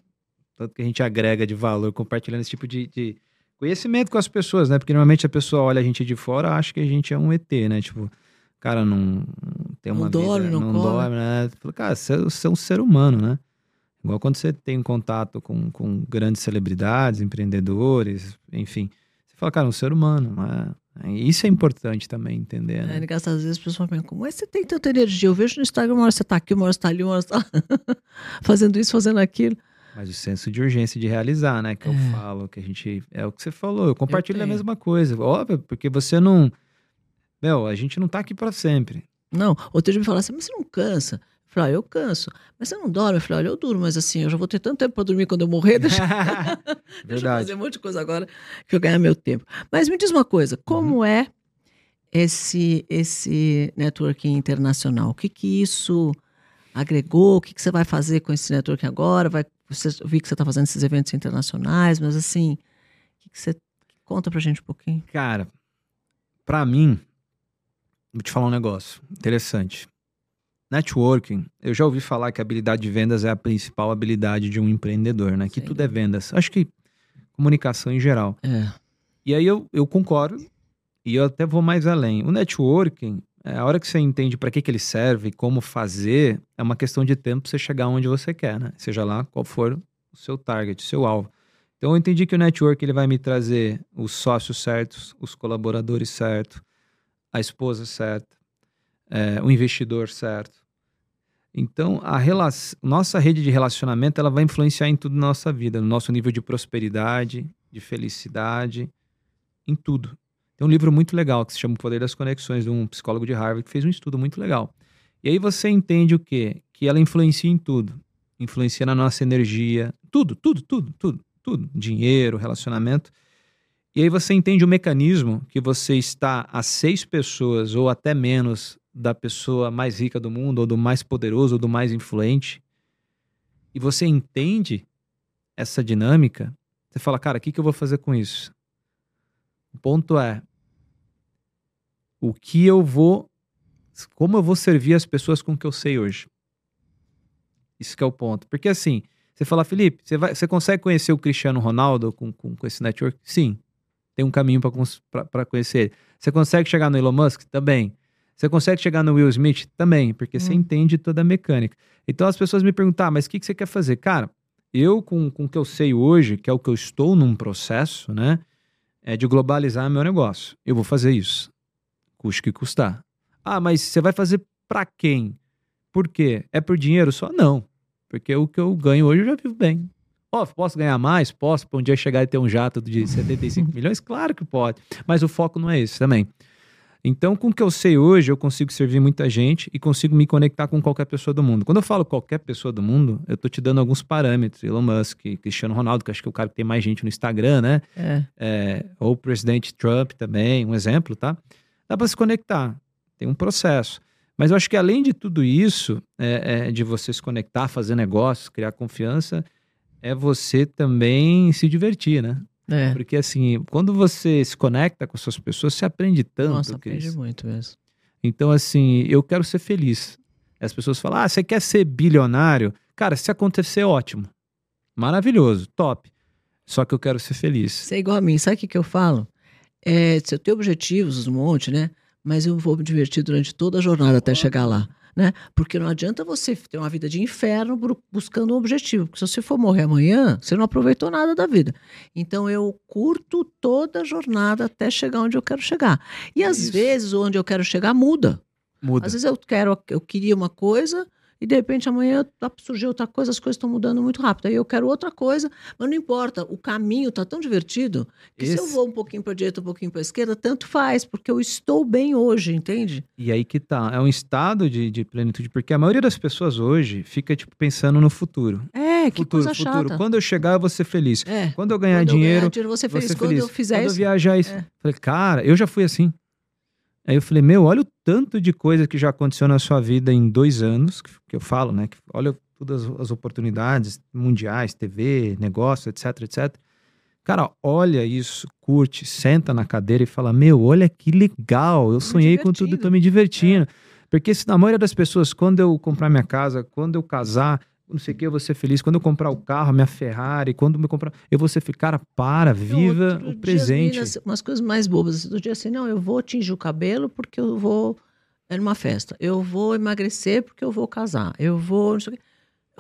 tanto que a gente agrega de valor compartilhando esse tipo de, de conhecimento com as pessoas, né? Porque normalmente a pessoa olha a gente de fora acha que a gente é um ET, né? Tipo, cara, não, não tem Não uma dorme, vida, não não come. dorme, né? Fala, cara, você, você é um ser humano, né? Igual quando você tem contato com, com grandes celebridades, empreendedores, enfim. Você fala, cara, um ser humano, né? Isso é importante também entender, né? é engraçado, às vezes as pessoas falam, como é que você tem tanta energia? Eu vejo no Instagram, uma hora você tá aqui, uma hora você tá ali, uma hora você tá [laughs] fazendo isso, fazendo aquilo. Mas o senso de urgência de realizar, né? Que eu É. falo, que a gente. É o que você falou, eu compartilho a tenho. mesma coisa. Óbvio, porque você não. Meu, a gente não tá aqui pra sempre. Não, outro dia me falaram assim, mas você não cansa? Eu falei, ah, eu canso. Mas você não dorme? Eu falei, olha, eu durmo, mas assim, eu já vou ter tanto tempo para dormir quando eu morrer, deixa, [laughs] deixa eu [laughs] fazer um monte de coisa agora que eu ganhar meu tempo. Mas me diz uma coisa, como Uhum. é esse esse networking internacional? O que que isso agregou? O que que você vai fazer com esse networking agora? Vai, você, eu vi que você está fazendo esses eventos internacionais, mas assim, o que, que você conta pra gente um pouquinho? Cara, pra mim, vou te falar um negócio interessante. Networking, eu já ouvi falar que a habilidade de vendas é a principal habilidade de um empreendedor, né? Que tudo é vendas. Acho que comunicação em geral. É, E aí eu, eu concordo e eu até vou mais além. O networking, é, a hora que você entende para que, que ele serve, como fazer, é uma questão de tempo pra você chegar onde você quer, né? Seja lá qual for o seu target, o seu alvo. Então eu entendi que o network ele vai me trazer os sócios certos, os colaboradores certos, a esposa certa, é, o investidor certo. Então, a nossa rede de relacionamento ela vai influenciar em tudo na nossa vida, no nosso nível de prosperidade, de felicidade, em tudo. Tem um livro muito legal que se chama O Poder das Conexões, de um psicólogo de Harvard que fez um estudo muito legal. E aí você entende o quê? Que ela influencia em tudo. Influencia na nossa energia, tudo, tudo, tudo, tudo, tudo. Dinheiro, relacionamento. E aí você entende o mecanismo que você está a seis pessoas ou até menos da pessoa mais rica do mundo, ou do mais poderoso, ou do mais influente. E você entende essa dinâmica, você fala, cara, o que, que eu vou fazer com isso? O ponto é o que eu vou, como eu vou servir as pessoas com o que eu sei hoje. Isso que é o ponto. Porque assim, você fala, Felipe, você, vai, você consegue conhecer o Cristiano Ronaldo com, com, com esse network? Sim. Tem um caminho para conhecer ele. Você consegue chegar no Elon Musk? Também. Você consegue chegar no Will Smith? Também, porque você Hum. entende toda a mecânica. Então as pessoas me perguntam, ah, mas o que, que você quer fazer? Cara, eu com, com o que eu sei hoje, que é o que eu estou num processo, né? é de globalizar meu negócio. Eu vou fazer isso. Custe que custar. Ah, mas você vai fazer para quem? Por quê? É por dinheiro só? Não. Porque o que eu ganho hoje eu já vivo bem. Ó, posso ganhar mais? Posso para um dia chegar e ter um jato de [laughs] 75 milhões? Claro que pode. Mas o foco não é esse também. Então, com o que eu sei hoje, eu consigo servir muita gente e consigo me conectar com qualquer pessoa do mundo. Quando eu falo qualquer pessoa do mundo, eu tô te dando alguns parâmetros. Elon Musk, Cristiano Ronaldo, que acho que é o cara que tem mais gente no Instagram, né? É. É, ou o presidente Trump também, um exemplo, tá? Dá para se conectar. Tem um processo. Mas eu acho que além de tudo isso, é, é, de você se conectar, fazer negócios, criar confiança, é você também se divertir, né? É. Porque assim, quando você se conecta com essas pessoas, você aprende tanto. Nossa, aprende muito mesmo. Então, assim, eu quero ser feliz. As pessoas falam: ah, você quer ser bilionário? Cara, se acontecer, ótimo. Maravilhoso, top. Só que eu quero ser feliz. Você é igual a mim, sabe o que, que eu falo? É, se eu tenho objetivos, um monte, né? Mas eu vou me divertir durante toda a jornada até chegar lá. Né? Porque não adianta você ter uma vida de inferno buscando um objetivo. Porque se você for morrer amanhã, você não aproveitou nada da vida. Então eu curto toda a jornada até chegar onde eu quero chegar. E às Isso. vezes onde eu quero chegar muda. Muda. Às vezes eu quero, eu queria uma coisa e de repente amanhã tá- surgiu outra coisa, as coisas estão mudando muito rápido. Aí eu quero outra coisa, mas não importa, o caminho tá tão divertido que se eu vou um pouquinho para direita, um pouquinho para esquerda, tanto faz, porque eu estou bem hoje, entende? E aí que tá. É um estado de, de plenitude, porque a maioria das pessoas hoje fica, tipo, pensando no futuro. É, que futuro, coisa futuro. chata. Quando eu chegar, eu vou ser feliz. É. Quando eu ganhar Quando eu dinheiro, ganhar dinheiro, você feliz. ser Quando feliz. eu fizer Quando isso. eu viajar isso. É. Falei, cara, eu já fui assim. Aí eu falei, meu, olha o tanto de coisa que já aconteceu na sua vida em dois anos, que, que eu falo, né? Que, olha todas as oportunidades mundiais, TV, negócio, etc, etc. Cara, olha isso, curte, senta na cadeira e fala, meu, olha que legal, eu sonhei com tudo e tô me divertindo. Porque se na maioria das pessoas, quando eu comprar minha casa, quando eu casar, não sei o que, eu vou ser feliz. Quando eu comprar o carro, minha Ferrari, quando eu comprar, eu vou ser feliz. Cara, para, viva Outro o dia, presente. meninas, umas coisas mais bobas. Do dia assim, não, eu vou tingir o cabelo porque eu vou. É numa festa. Eu vou emagrecer porque eu vou casar. Eu vou. Não sei o quê.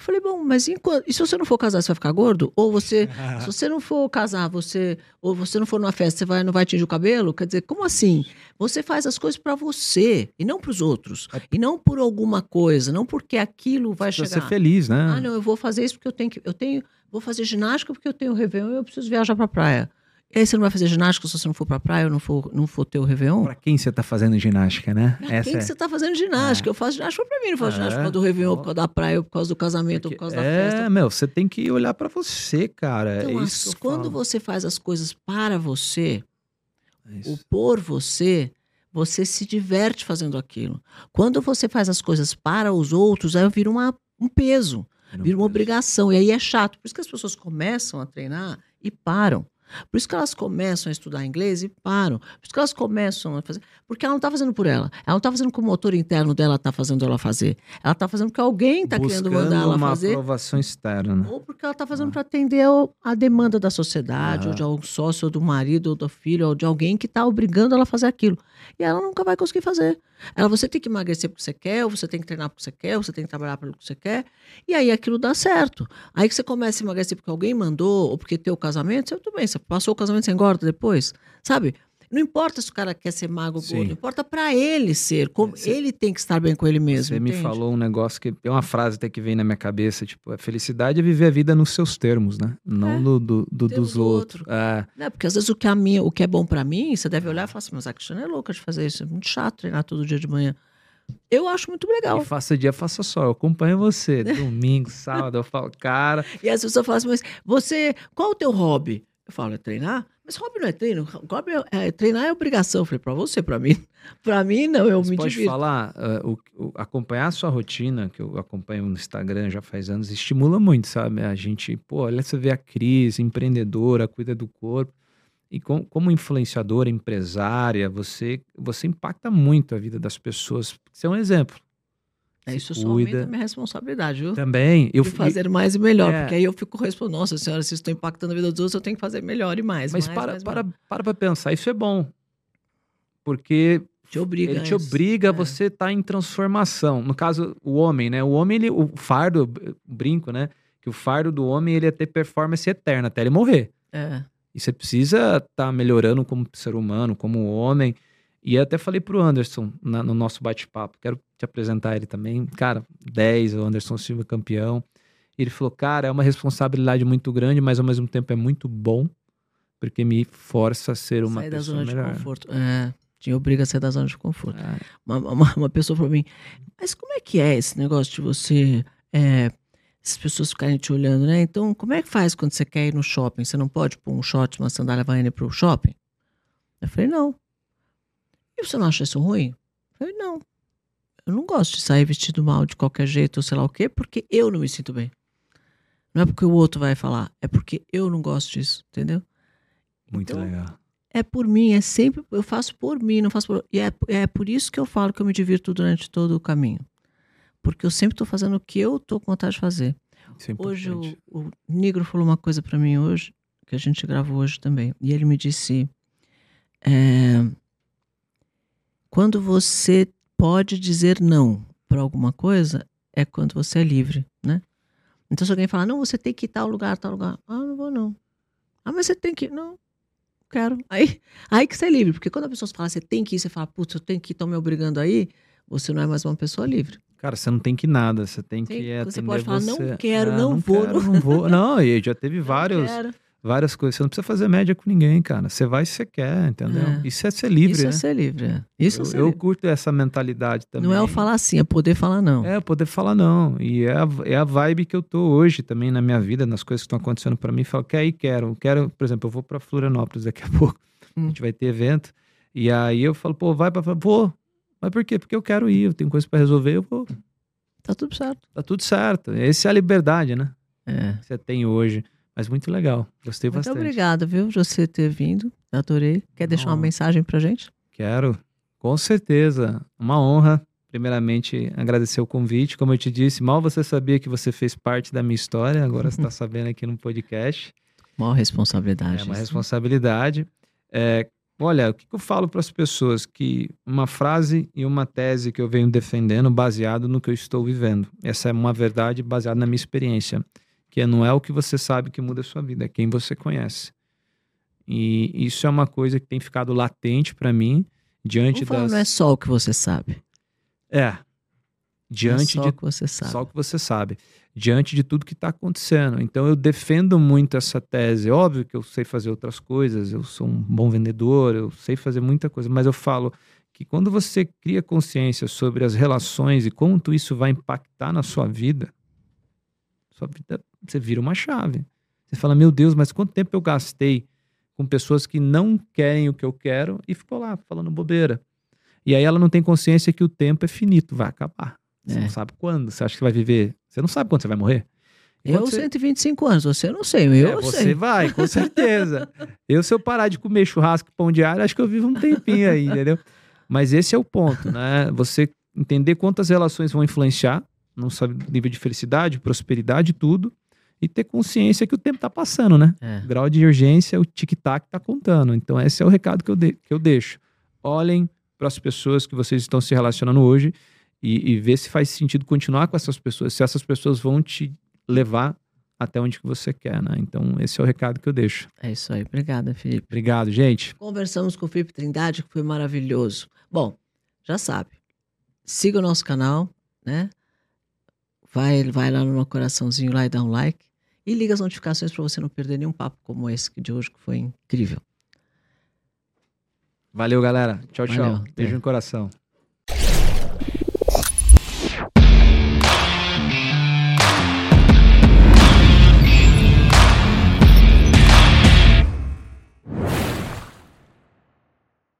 Eu falei, bom, mas enquanto, e se você não for casar, você vai ficar gordo? Ou você, [laughs] se você não for casar, você, ou você não for numa festa, você vai, não vai tingir o cabelo? Quer dizer, como assim? Você faz as coisas para você e não para os outros. É E não por alguma coisa, não porque aquilo vai Precisa chegar. ser feliz, né? Ah, não, eu vou fazer isso porque eu tenho que. Eu tenho. Vou fazer ginástica porque eu tenho Réveillon e eu preciso viajar pra praia. E aí você não vai fazer ginástica se você não for pra praia ou não for, não for ter o Réveillon? Pra quem você tá fazendo ginástica, né? Pra quem que você tá fazendo ginástica? Eu faço ginástica pra mim, não faço É. ginástica por causa do Réveillon, por causa da praia, ou por causa do casamento, ou por causa da é, festa. meu, você tem que olhar pra você, cara. Então, é as- quando falo. você faz as coisas para você, É isso. o por você, você se diverte fazendo aquilo. Quando você faz as coisas para os outros, aí vira uma, um peso. Vira Vira uma peso. obrigação. E aí é chato. Por isso que as pessoas começam a treinar e param. Por isso que elas começam a estudar inglês e param. Por isso que elas começam a fazer. Porque ela não está fazendo por ela. Ela não está fazendo com o motor interno dela está fazendo ela fazer. Ela está fazendo porque alguém está querendo mandar ela uma fazer. aprovação externa. Ou porque ela está fazendo para atender a demanda da sociedade, Ah. ou de algum sócio, ou do marido, ou do filho, ou de alguém que está obrigando ela a fazer aquilo. E ela nunca vai conseguir fazer. Ela, você tem que emagrecer porque você quer, ou você tem que treinar porque você quer, ou você tem que trabalhar pelo que você quer. E aí aquilo dá certo. Aí que você começa a emagrecer porque alguém mandou, ou porque teu casamento, você, tudo bem, você passou o casamento, você engorda depois. Sabe? Não importa se o cara quer ser magro ou gordo, importa para ele ser. Como Você- ele tem que estar bem com ele mesmo. Você me entende? falou um negócio que é uma frase até que vem na minha cabeça, tipo, a felicidade é viver a vida nos seus termos, né? Não É. do, do- do- dos do outros. outro. É. Né? Porque às vezes o que, a minha, o que é bom pra mim, você deve olhar e falar assim, mas a Cristiane é louca de fazer isso, é muito chato treinar todo dia de manhã. Eu acho muito legal. E faça dia, faça sol. Eu acompanho você. [laughs] Domingo, sábado, eu falo, cara. E as pessoas falam assim, mas você, qual o teu hobby? Eu falo, é treinar? Mas hobby não é treino, hobby é, é- treinar é obrigação. Eu falei, pra você, pra mim. [laughs] Pra mim, não, eu Você me pode divirto. falar, ah, o- o- acompanhar a sua rotina, que eu acompanho no Instagram já faz anos, estimula muito, sabe? A gente, pô, olha, você vê a Cris, empreendedora, cuida do corpo. E com- como influenciadora, empresária, você, você impacta muito a vida das pessoas. Você é um exemplo. É, isso só aumenta cuida. a minha responsabilidade, viu? Também. Eu de fazer mais e melhor. É. Porque aí eu fico respondendo, nossa senhora, se estou impactando a vida dos outros, eu tenho que fazer melhor e mais. Mas mais, para, mais, para, mais. para pra pensar, isso é bom. Porque Te obriga. ele a te isso. obriga a É. você estar em transformação. No caso, o homem, né? O homem, ele, o fardo, brinco, né? Que o fardo do homem ele é ter performance eterna até ele morrer. É. E você precisa estar tá melhorando como ser humano, como homem. E até falei pro Anderson na, no nosso bate-papo, quero te apresentar ele também. Cara, 10, o Anderson Silva campeão. Ele falou, cara, é uma responsabilidade muito grande, mas ao mesmo tempo é muito bom, porque me força a ser uma Sair pessoa da zona melhor. de conforto. É, te obriga a sair da zona de conforto. É. Uma, uma, uma pessoa falou pra mim, mas como é que é esse negócio de você. É, as pessoas ficarem te olhando, né? Então, como é que faz quando você quer ir no shopping? Você não pode pôr um short, uma sandália havaiana pro shopping? Eu falei, não. E você não acha isso ruim? Eu falei, não. Eu não gosto de sair vestido mal de qualquer jeito ou sei lá o quê, porque eu não me sinto bem. Não é porque o outro vai falar, é porque eu não gosto disso, entendeu? Muito Então, legal. é por mim, é sempre, eu faço por mim, não faço por. E é, é por isso que eu falo que eu me divirto durante todo o caminho. Porque eu sempre estou fazendo o que eu estou com vontade de fazer. É Hoje o, o Negro falou uma coisa para mim hoje, que a gente gravou hoje também. E ele me disse: é, quando você pode dizer não para alguma coisa, é quando você é livre, né? Então se alguém falar, não, você tem que ir tal lugar, tal lugar. Ah, não vou não. Ah, mas você tem que ir. Não, quero. Aí, aí que você é livre. Porque quando a pessoa fala, você tem que ir, você fala, putz, eu tenho que ir, estão me obrigando aí, você não é mais uma pessoa livre. Cara, você não tem que nada, você tem Tem- que você pode falar, "Não você. quero, É, não vou, quero, não- não vou. [laughs] Não, e já teve Não vários, quero. Várias coisas. Você não precisa fazer média com ninguém, cara. Você vai se você quer, entendeu? É. Isso é ser livre, Isso né? é ser livre. é. Isso eu, é ser eu livre. curto essa mentalidade também. Não é o falar sim, é poder falar não. É, poder falar não. E é a, é a vibe que eu tô hoje também na minha vida, nas coisas que estão acontecendo pra mim. Falo, quer ir, quero. Quero, por exemplo, eu vou pra Florianópolis daqui a [laughs] pouco. A Hum. gente vai ter evento. E aí eu falo, pô, vai pra. Vou. Mas por quê? Porque eu quero ir, eu tenho coisa pra resolver, eu vou. Tá tudo certo. Tá tudo certo. Essa é a liberdade, né? É. Que você tem hoje. Mas muito legal. Gostei Muito bastante. obrigada, viu, você ter vindo. Adorei. Quer deixar uma Não. mensagem pra gente? Quero, com certeza. Uma honra. Primeiramente, agradecer o convite. Como eu te disse, mal você sabia que você fez parte da minha história, agora você está [laughs] sabendo aqui no podcast. Maior responsabilidade. É uma isso. responsabilidade. É, olha, o que que eu falo para as pessoas? Que uma frase e uma tese que eu venho defendendo baseado no que eu estou vivendo. Essa é uma verdade baseada na minha experiência. Que é, não é o que você sabe que muda a sua vida, é quem você conhece. E isso é uma coisa que tem ficado latente para mim diante Vamos das. não é só o que você sabe. É. Não é Diante só de o que você sabe. só o que você sabe. Diante de tudo que está acontecendo. Então eu defendo muito essa tese. É Óbvio que eu sei fazer outras coisas, eu sou um bom vendedor, eu sei fazer muita coisa, mas eu falo que quando você cria consciência sobre as relações e quanto isso vai impactar na sua vida, sua vida, você vira uma chave. Você fala, meu Deus, mas quanto tempo eu gastei com pessoas que não querem o que eu quero e ficou lá falando bobeira. E aí ela não tem consciência que o tempo é finito, vai acabar. Você É. não sabe quando. Você acha que vai viver. Você não sabe quando você vai morrer. Eu, você... 125 anos, você não sei, eu É, você sei. vai, com certeza. [laughs] eu, se eu parar de comer churrasco e pão diário, acho que eu vivo um tempinho aí, entendeu? Mas esse é o ponto, né? Você entender quantas relações vão influenciar no seu nível de felicidade, prosperidade, tudo. E ter consciência que o tempo tá passando, né? É. O grau de urgência, o tic-tac tá contando. Então, esse é o recado que eu, de- que eu deixo. Olhem para as pessoas que vocês estão se relacionando hoje e, e ver se faz sentido continuar com essas pessoas, se essas pessoas vão te levar até onde que você quer, né? Então, esse é o recado que eu deixo. É isso aí. Obrigada, Felipe. Obrigado, gente. Conversamos com o Felipe Trindade, que foi maravilhoso. Bom, já sabe. Siga o nosso canal, né? Vai, vai lá no meu coraçãozinho lá e dá um like. E liga as notificações para você não perder nenhum papo como esse de hoje, que foi incrível. Valeu, galera. Tchau, tchau. Valeu, até. Beijo no coração.